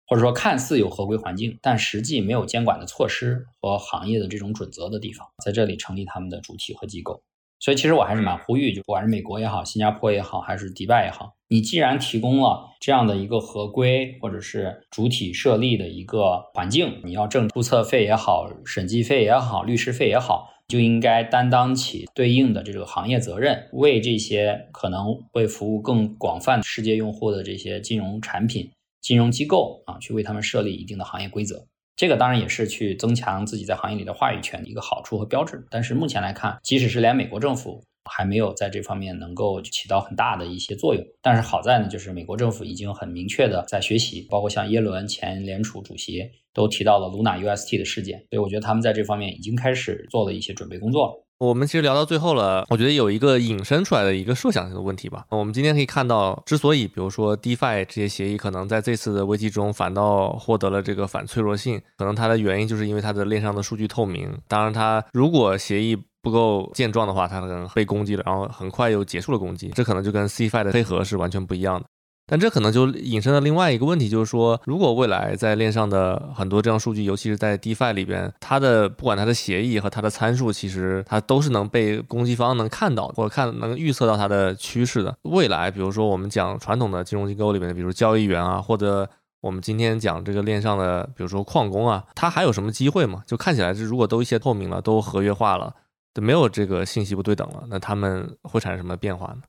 或者说看似有合规环境，但实际没有监管的措施和行业的这种准则的地方，在这里成立他们的主体和机构。所以其实我还是蛮呼吁，就不管是美国也好，新加坡也好，还是迪拜也好，你既然提供了这样的一个合规或者是主体设立的一个环境，你要挣注册费也好，审计费也好，律师费也好，就应该担当起对应的这个行业责任，为这些可能会服务更广泛世界用户的这些金融产品。金融机构啊，去为他们设立一定的行业规则，这个当然也是去增强自己在行业里的话语权的一个好处和标志。但是目前来看，即使是连美国政府还没有在这方面能够起到很大的一些作用。但是好在呢，就是美国政府已经很明确的在学习，包括像耶伦前联储主席都提到了 Luna UST 的事件，所以我觉得他们在这方面已经开始做了一些准备工作。我们其实聊到最后了，我觉得有一个引申出来的一个设想性的问题吧。我们今天可以看到，之所以比如说 DeFi 这些协议可能在这次的危机中反倒获得了这个反脆弱性，可能它的原因就是因为它的链上的数据透明。当然，它如果协议不够健壮的话，它可能被攻击了，然后很快又结束了攻击。这可能就跟 CFI 的黑盒是完全不一样的。但这可能就引申了另外一个问题，就是说，如果未来在链上的很多这样数据，尤其是在 DeFi 里边，它的不管它的协议和它的参数，其实它都是能被攻击方能看到或者看能预测到它的趋势的。未来，比如说我们讲传统的金融机构里面的，比如交易员啊，或者我们今天讲这个链上的，比如说矿工啊，它还有什么机会吗？就看起来是如果都一切透明了，都合约化了，都没有这个信息不对等了，那他们会产生什么变化呢？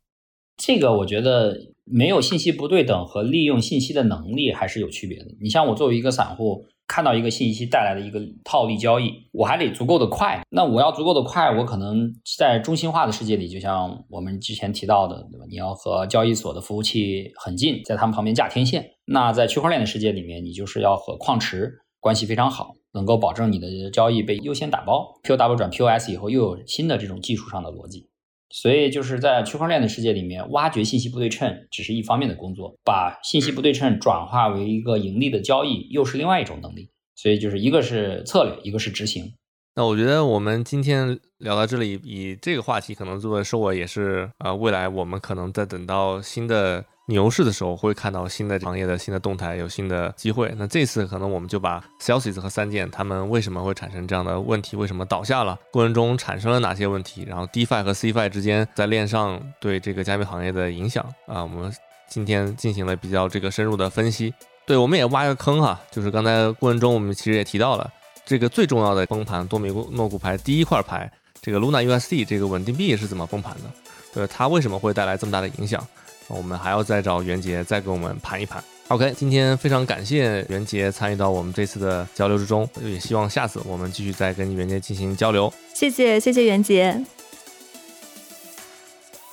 这个我觉得没有信息不对等和利用信息的能力还是有区别的。你像我作为一个散户，看到一个信息带来的一个套利交易，我还得足够的快。那我要足够的快，我可能在中心化的世界里，就像我们之前提到的，对吧？你要和交易所的服务器很近，在他们旁边架天线。那在区块链的世界里面，你就是要和矿池关系非常好，能够保证你的交易被优先打包。POW 转 POS 以后，又有新的这种技术上的逻辑。所以就是在区块链的世界里面，挖掘信息不对称只是一方面的工作，把信息不对称转化为一个盈利的交易，又是另外一种能力。所以就是一个是策略，一个是执行。那我觉得我们今天聊到这里，以这个话题可能作为收尾，也是啊，未来我们可能在等到新的。牛市的时候会看到新的行业的新的动态，有新的机会。那这次可能我们就把 Celsius 和三件他们为什么会产生这样的问题，为什么倒下了，过程中产生了哪些问题，然后 DeFi 和 CFI 之间在链上对这个加密行业的影响啊，我们今天进行了比较这个深入的分析。对，我们也挖一个坑哈，就是刚才过程中我们其实也提到了这个最重要的崩盘多米诺骨牌第一块牌这个 Luna USD 这个稳定币是怎么崩盘的？对，它为什么会带来这么大的影响？我们还要再找袁杰再给我们盘一盘。OK，今天非常感谢袁杰参与到我们这次的交流之中，也希望下次我们继续再跟袁杰进行交流。谢谢，谢谢袁杰。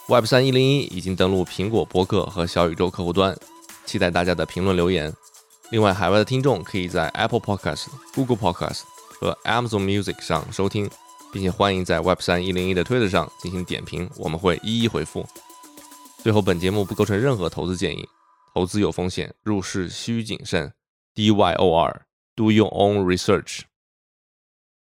Web 三一零一已经登录苹果播客和小宇宙客户端，期待大家的评论留言。另外，海外的听众可以在 Apple Podcast、Google Podcast 和 Amazon Music 上收听，并且欢迎在 Web 三一零一的推特上进行点评，我们会一一回复。最后，本节目不构成任何投资建议，投资有风险，入市需谨慎。D Y O R，Do your own research。